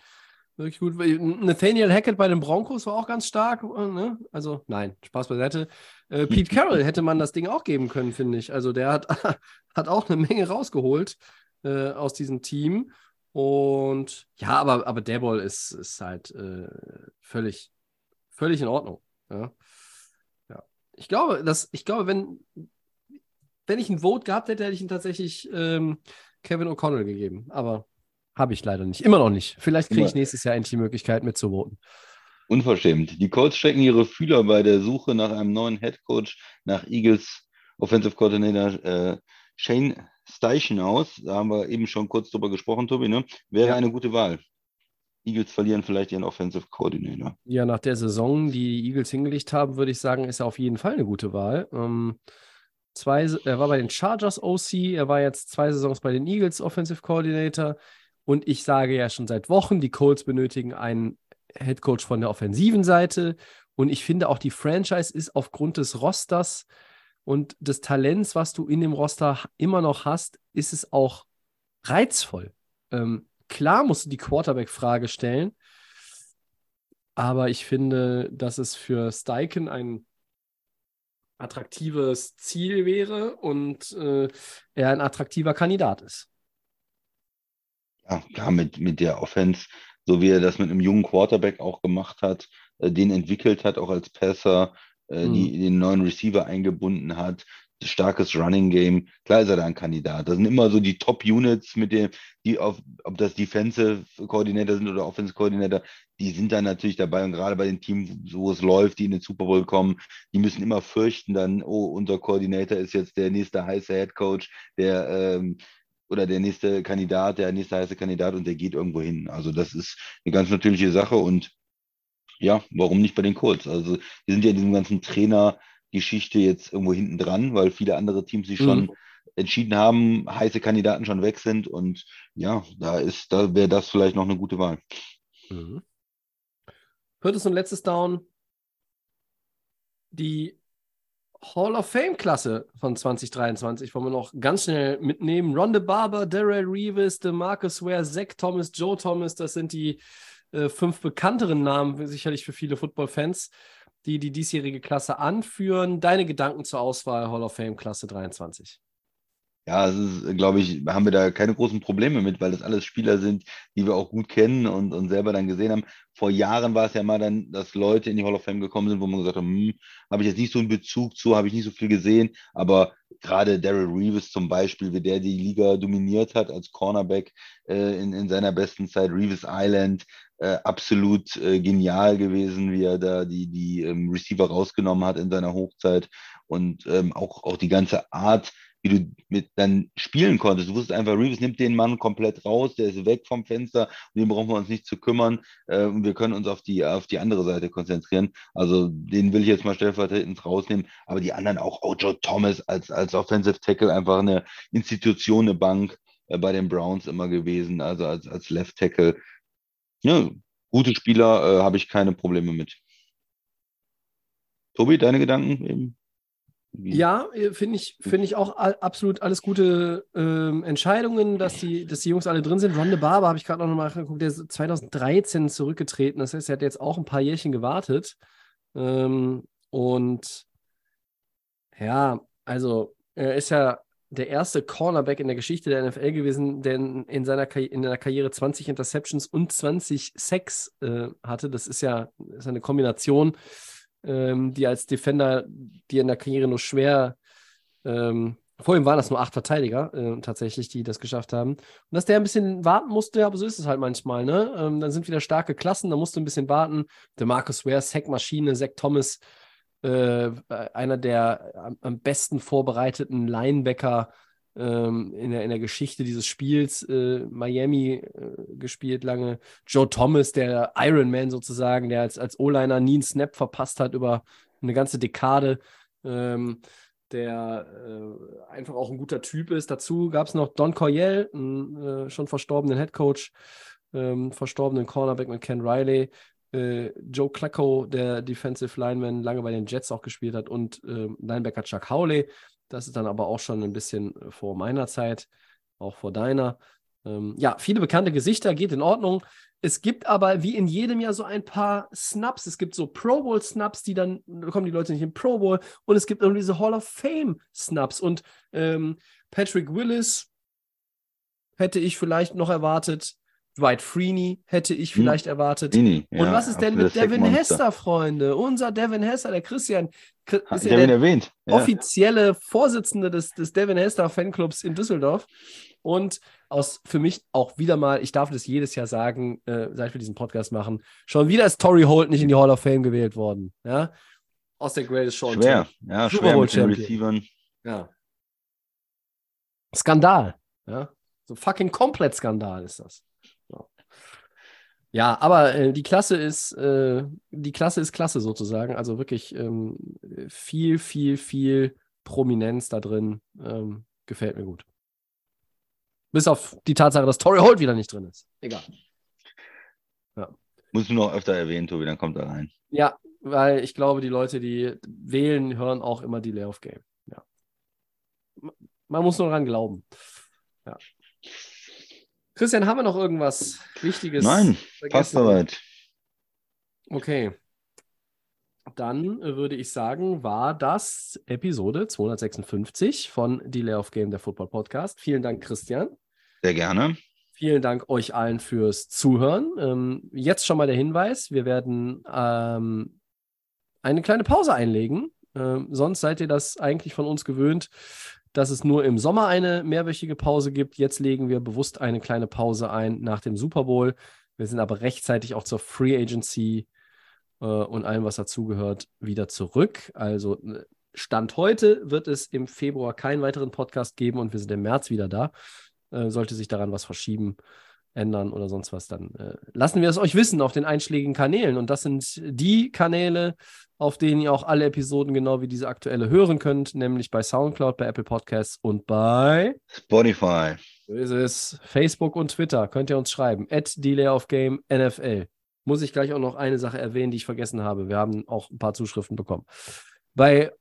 wirklich gut. Nathaniel Hackett bei den Broncos war auch ganz stark. Äh, ne? Also nein, Spaß beiseite. Äh, Pete (laughs) Carroll hätte man das Ding auch geben können, finde ich. Also der hat, (laughs) hat auch eine Menge rausgeholt äh, aus diesem Team. Und ja, aber, aber der Ball ist, ist halt äh, völlig, völlig in Ordnung. Ja. ja. Ich glaube, dass, ich glaube, wenn, wenn ich ein Vote gehabt hätte, hätte ich ihn tatsächlich ähm, Kevin O'Connell gegeben. Aber habe ich leider nicht. Immer noch nicht. Vielleicht kriege ich nächstes Jahr endlich die Möglichkeit mitzuvoten. Unverschämt. Die Colts strecken ihre Fühler bei der Suche nach einem neuen Head Coach, nach Eagles Offensive Coordinator äh, Shane Steichen aus. Da haben wir eben schon kurz drüber gesprochen, Tobi. Ne? Wäre Ja. eine gute Wahl. Eagles verlieren vielleicht ihren Offensive Coordinator. Ja, nach der Saison, die die Eagles hingelegt haben, würde ich sagen, ist er auf jeden Fall eine gute Wahl. Ähm, zwei, er war bei den Chargers OC, er war jetzt zwei Saisons bei den Eagles Offensive Coordinator. Und ich sage ja schon seit Wochen, die Colts benötigen einen Head Coach von der offensiven Seite. Und ich finde auch, die Franchise ist aufgrund des Rosters und des Talents, was du in dem Roster immer noch hast, ist es auch reizvoll. Ähm, klar musst du die Quarterback-Frage stellen, aber ich finde, dass es für Steichen ein attraktives Ziel wäre und äh, er ein attraktiver Kandidat ist. Ja, klar, mit, mit der Offense, so wie er das mit einem jungen Quarterback auch gemacht hat, äh, den entwickelt hat, auch als Passer, äh, Mhm. die, den neuen Receiver eingebunden hat, starkes Running Game, klar ist er da ein Kandidat. Das sind immer so die Top-Units, mit dem, die auf, ob das Defensive Coordinator sind oder Offensive Coordinator, die sind dann natürlich dabei und gerade bei den Teams, wo es läuft, die in den Super Bowl kommen, die müssen immer fürchten dann, oh, unser Koordinator ist jetzt der nächste heiße Head Coach, der ähm, oder der nächste Kandidat, der nächste heiße Kandidat und der geht irgendwo hin. Also das ist eine ganz natürliche Sache und ja, warum nicht bei den Colts? Also die sind ja in diesem ganzen Trainergeschichte jetzt irgendwo hinten dran, weil viele andere Teams sich schon Mhm. entschieden haben, heiße Kandidaten schon weg sind und ja, da ist, da wäre das vielleicht noch eine gute Wahl. Mhm. Viertes und letztes Down. Die Hall of Fame-Klasse von 2023 wollen wir noch ganz schnell mitnehmen. Ronde Barber, Darrell Reeves, DeMarcus Ware, Zach Thomas, Joe Thomas, das sind die äh, fünf bekannteren Namen, sicherlich für viele Football-Fans, die die diesjährige Klasse anführen. Deine Gedanken zur Auswahl Hall of Fame-Klasse 23? Ja, es ist, glaube ich, haben wir da keine großen Probleme mit, weil das alles Spieler sind, die wir auch gut kennen und, und selber dann gesehen haben. Vor Jahren war es ja mal dann, dass Leute in die Hall of Fame gekommen sind, wo man gesagt hat, hm, habe ich jetzt nicht so einen Bezug zu, habe ich nicht so viel gesehen, aber gerade Daryl Reeves zum Beispiel, wie der die Liga dominiert hat als Cornerback äh, in, in seiner besten Zeit, Reeves Island, äh, absolut äh, genial gewesen, wie er da die, die ähm, Receiver rausgenommen hat in seiner Hochzeit und ähm, auch, auch die ganze Art, wie du mit dann spielen konntest. Du wusstest einfach, Reeves nimmt den Mann komplett raus, der ist weg vom Fenster, um den brauchen wir uns nicht zu kümmern äh, und wir können uns auf die, auf die andere Seite konzentrieren. Also den will ich jetzt mal stellvertretend rausnehmen, aber die anderen auch, Joe Thomas als, als Offensive Tackle, einfach eine Institution, eine Bank äh, bei den Browns immer gewesen, also als, als Left Tackle. Ja, gute Spieler äh, habe ich keine Probleme mit. Tobi, deine Gedanken eben? Ja, äh, finde ich, finde ich auch absolut alles gute ähm, Entscheidungen, dass die, dass die Jungs alle drin sind. Ron de Barber habe ich gerade noch mal geguckt, der ist 2013 zurückgetreten. Das heißt, er hat jetzt auch ein paar Jährchen gewartet. Ähm, und ja, also er ist ja der erste Cornerback in der Geschichte der NFL gewesen, der in, in seiner Karri in der Karriere 20 Interceptions und 20 Sacks äh, hatte. Das ist ja ist eine Kombination, ähm, die als Defender, die in der Karriere nur schwer, ähm, vor ihm waren das nur acht Verteidiger äh, tatsächlich, die das geschafft haben. Und dass der ein bisschen warten musste, aber so ist es halt manchmal. Ne? Ähm, dann sind wieder starke Klassen, da musst du ein bisschen warten. Der Marcus Ware, Sackmaschine, Zach Thomas, äh, einer der am, am besten vorbereiteten Linebacker ähm, in, der, in der Geschichte dieses Spiels. Äh, Miami äh, gespielt lange. Joe Thomas, der Iron Man sozusagen, der als, als O-Liner nie einen Snap verpasst hat über eine ganze Dekade. Ähm, der äh, einfach auch ein guter Typ ist. Dazu gab es noch Don Coryell, einen äh, schon verstorbenen Headcoach, ähm, verstorbenen Cornerback mit Ken Riley, äh, Joe Klacko, der Defensive Lineman, lange bei den Jets auch gespielt hat, und ähm, Linebacker Chuck Howley. Das ist dann aber auch schon ein bisschen vor meiner Zeit, auch vor deiner. Ähm, ja, viele bekannte Gesichter, geht in Ordnung. Es gibt aber wie in jedem Jahr so ein paar Snaps. Es gibt so Pro Bowl Snaps, die dann da kommen die Leute nicht in Pro Bowl. Und es gibt irgendwie diese Hall of Fame Snaps. Und ähm, Patrick Willis hätte ich vielleicht noch erwartet. Dwight Freeney hätte ich Hm. vielleicht erwartet. Und ja, was ist denn mit Devin. Hester, Freunde? Unser Devin Hester, der Christian, ist ja der erwähnt. Ja. offizielle Vorsitzende des, des Devin Hester Fanclubs in Düsseldorf. Und aus für mich auch wieder mal, ich darf das jedes Jahr sagen, äh, seit wir diesen Podcast machen, schon wieder ist Tory Holt nicht in die Hall of Fame gewählt worden. Ja? Aus der Greatest Show. Schwer. Ja, Super schwer Bowl mit den. Receivern. Ja. Skandal. Ja. So fucking komplett Skandal ist das. Ja, ja aber äh, die Klasse ist, äh, die Klasse ist klasse sozusagen. Also wirklich ähm, viel, viel, viel Prominenz da drin. Ähm, gefällt mir gut. Bis auf die Tatsache, dass Torrey Holt wieder nicht drin ist. Egal. Musst du noch öfter erwähnen, Tobi, dann kommt er rein. Ja, weil ich glaube, die Leute, die wählen, hören auch immer die Layoff Game. Ja. Man muss nur dran glauben. Ja. Christian, haben wir noch irgendwas Wichtiges? Nein, vergessen? passt soweit. Okay. Dann würde ich sagen, war das Episode 256 von Die Layoff Game, der Football Podcast. Vielen Dank, Christian. Sehr gerne. Vielen Dank euch allen fürs Zuhören. Ähm, jetzt schon mal der Hinweis: Wir werden ähm, eine kleine Pause einlegen. Ähm, sonst seid ihr das eigentlich von uns gewöhnt, dass es nur im Sommer eine mehrwöchige Pause gibt. Jetzt legen wir bewusst eine kleine Pause ein nach dem Super Bowl. Wir sind aber rechtzeitig auch zur Free Agency äh, und allem, was dazugehört, wieder zurück. Also äh, Stand heute wird es im Februar keinen weiteren Podcast geben und wir sind im März wieder da. Äh, sollte sich daran was verschieben, ändern oder sonst was, dann äh, lassen wir es euch wissen auf den einschlägigen Kanälen. Und das sind die Kanäle, auf denen ihr auch alle Episoden genau wie diese aktuelle hören könnt, nämlich bei Soundcloud, bei Apple Podcasts und bei Spotify. so ist es. Facebook und Twitter könnt ihr uns schreiben. At Delay of Game NFL. Muss ich gleich auch noch eine Sache erwähnen, die ich vergessen habe. Wir haben auch ein paar Zuschriften bekommen. Bei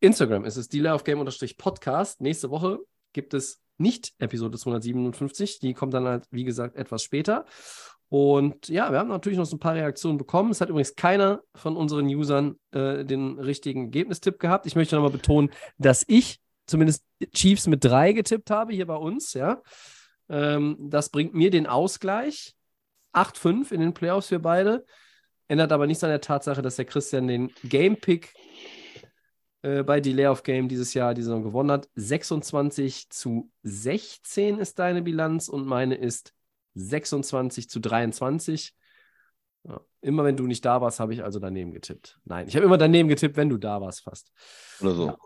Instagram ist es Delay of Game Podcast. Nächste Woche gibt es nicht Episode 257. Die kommt dann halt, wie gesagt, etwas später. Und ja, wir haben natürlich noch so ein paar Reaktionen bekommen. Es hat übrigens keiner von unseren Usern äh, den richtigen Ergebnistipp gehabt. Ich möchte nochmal betonen, dass ich zumindest Chiefs mit drei getippt habe hier bei uns, ja. Ähm, das bringt mir den Ausgleich. 8-5 in den Playoffs für beide. Ändert aber nichts an der Tatsache, dass der Christian den Game Pick äh, bei Delay of Game dieses Jahr die Saison gewonnen hat. 26 zu 16 ist deine Bilanz und meine ist 26 zu 23. Ja, immer wenn du nicht da warst, habe ich also daneben getippt. Nein, ich habe immer daneben getippt, wenn du da warst, fast. Oder so. Ja.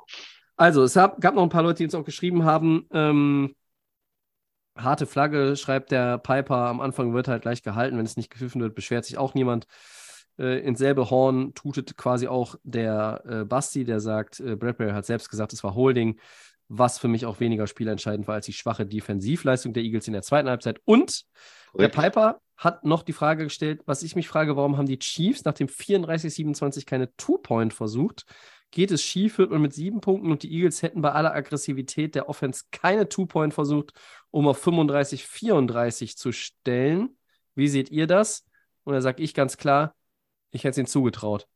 Also, es hab, gab noch ein paar Leute, die uns auch geschrieben haben. Ähm, harte Flagge, schreibt der Piper. Am Anfang wird halt gleich gehalten. Wenn es nicht gepfiffen wird, beschwert sich auch niemand. Äh, ins selbe Horn tutet quasi auch der äh, Basti, der sagt, äh, Bradbury hat selbst gesagt, es war Holding, was für mich auch weniger spielentscheidend war als die schwache Defensivleistung der Eagles in der zweiten Halbzeit. Und der Korrekt. Piper hat noch die Frage gestellt, was ich mich frage, warum haben die Chiefs nach dem 34-27 keine Two-Point versucht? geht es schief, wird man mit sieben Punkten und die Eagles hätten bei aller Aggressivität der Offense keine Two-Point versucht, um auf 35, 34 zu stellen. Wie seht ihr das? Und da sage ich ganz klar, ich hätte es ihnen zugetraut,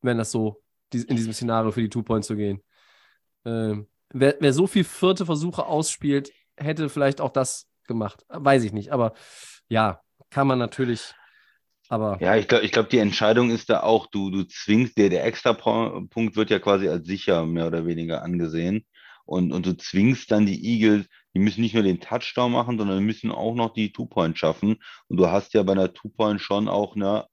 wenn das so in diesem Szenario für die Two-Point zu gehen. Ähm, wer, wer so viel vierte Versuche ausspielt, hätte vielleicht auch das gemacht. Weiß ich nicht. Aber ja, kann man natürlich. Aber Ja, ich glaube, ich glaub, die Entscheidung ist da auch, du, du zwingst dir, der Extra-Punkt wird ja quasi als sicher mehr oder weniger angesehen. Und, und du zwingst dann die Eagles, die müssen nicht nur den Touchdown machen, sondern müssen auch noch die Two-Point schaffen. Und du hast ja bei einer Two-Point schon auch eine,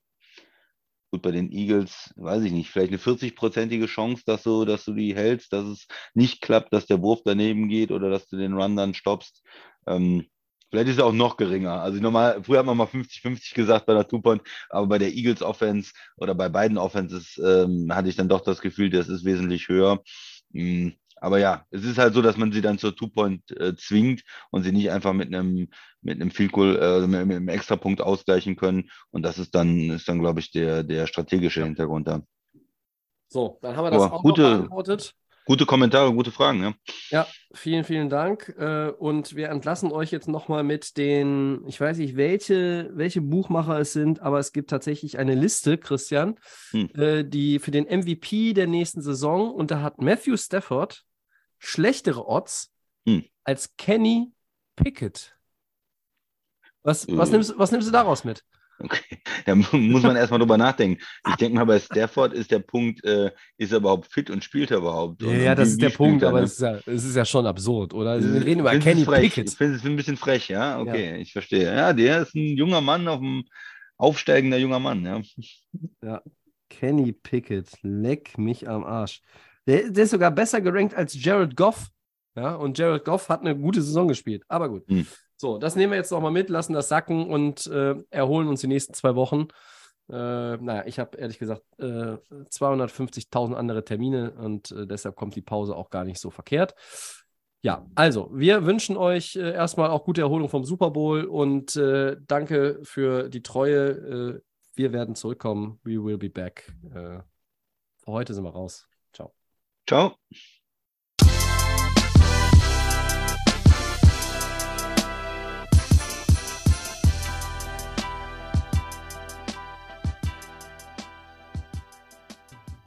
gut, bei den Eagles, weiß ich nicht, vielleicht eine 40-prozentige Chance, dass du, dass du die hältst, dass es nicht klappt, dass der Wurf daneben geht oder dass du den Run dann stoppst. Ähm, Vielleicht ist er auch noch geringer. Also normal, früher hat man mal 50-50 gesagt bei der Two-Point, aber bei der Eagles Offense oder bei beiden Offenses ähm, hatte ich dann doch das Gefühl, das ist wesentlich höher. Mm, aber ja, es ist halt so, dass man sie dann zur Two-Point äh, zwingt und sie nicht einfach mit einem mit einem Field Goal, äh, mit, mit einem Extrapunkt ausgleichen können. Und das ist dann, ist dann, glaube ich, der, der strategische Hintergrund da. so, dann haben wir das Aber auch gute- beantwortet. Gute Kommentare, gute Fragen, ja. Ja, vielen, vielen Dank. Äh, Und wir entlassen euch jetzt nochmal mit den, ich weiß nicht, welche, welche Buchmacher es sind, aber es gibt tatsächlich eine Liste, Christian, Hm. äh, die für den MVP der nächsten Saison und da hat Matthew Stafford schlechtere Odds Hm. als Kenny Pickett. Was, was, Äh. nimmst, was nimmst du daraus mit? Okay, da mu- muss man erstmal drüber nachdenken. Ich denke mal, bei Stafford ist der Punkt, äh, ist er überhaupt fit und spielt er überhaupt? Und, ja, das ist der Punkt, er, aber ne? es ist, ja, es ist ja schon absurd, oder? Also wir reden über Kenny frech? Pickett. Ich finde es ein bisschen frech, ja? Okay, ich verstehe. Ja, der ist ein junger Mann auf dem aufsteigender junger Mann, ja. Kenny Pickett, leck mich am Arsch. Der, der ist sogar besser gerankt als Jared Goff. Ja, und Jared Goff hat eine gute Saison gespielt. Aber gut. Hm. So, das nehmen wir jetzt nochmal mit, lassen das sacken und äh, erholen uns die nächsten zwei Wochen. Äh, naja, ich habe ehrlich gesagt äh, 250.000 andere Termine und äh, deshalb kommt die Pause auch gar nicht so verkehrt. Ja, also, wir wünschen euch äh, erstmal auch gute Erholung vom Super Bowl und äh, danke für die Treue. Äh, wir werden zurückkommen. We will be back. Für heute sind wir raus. Ciao.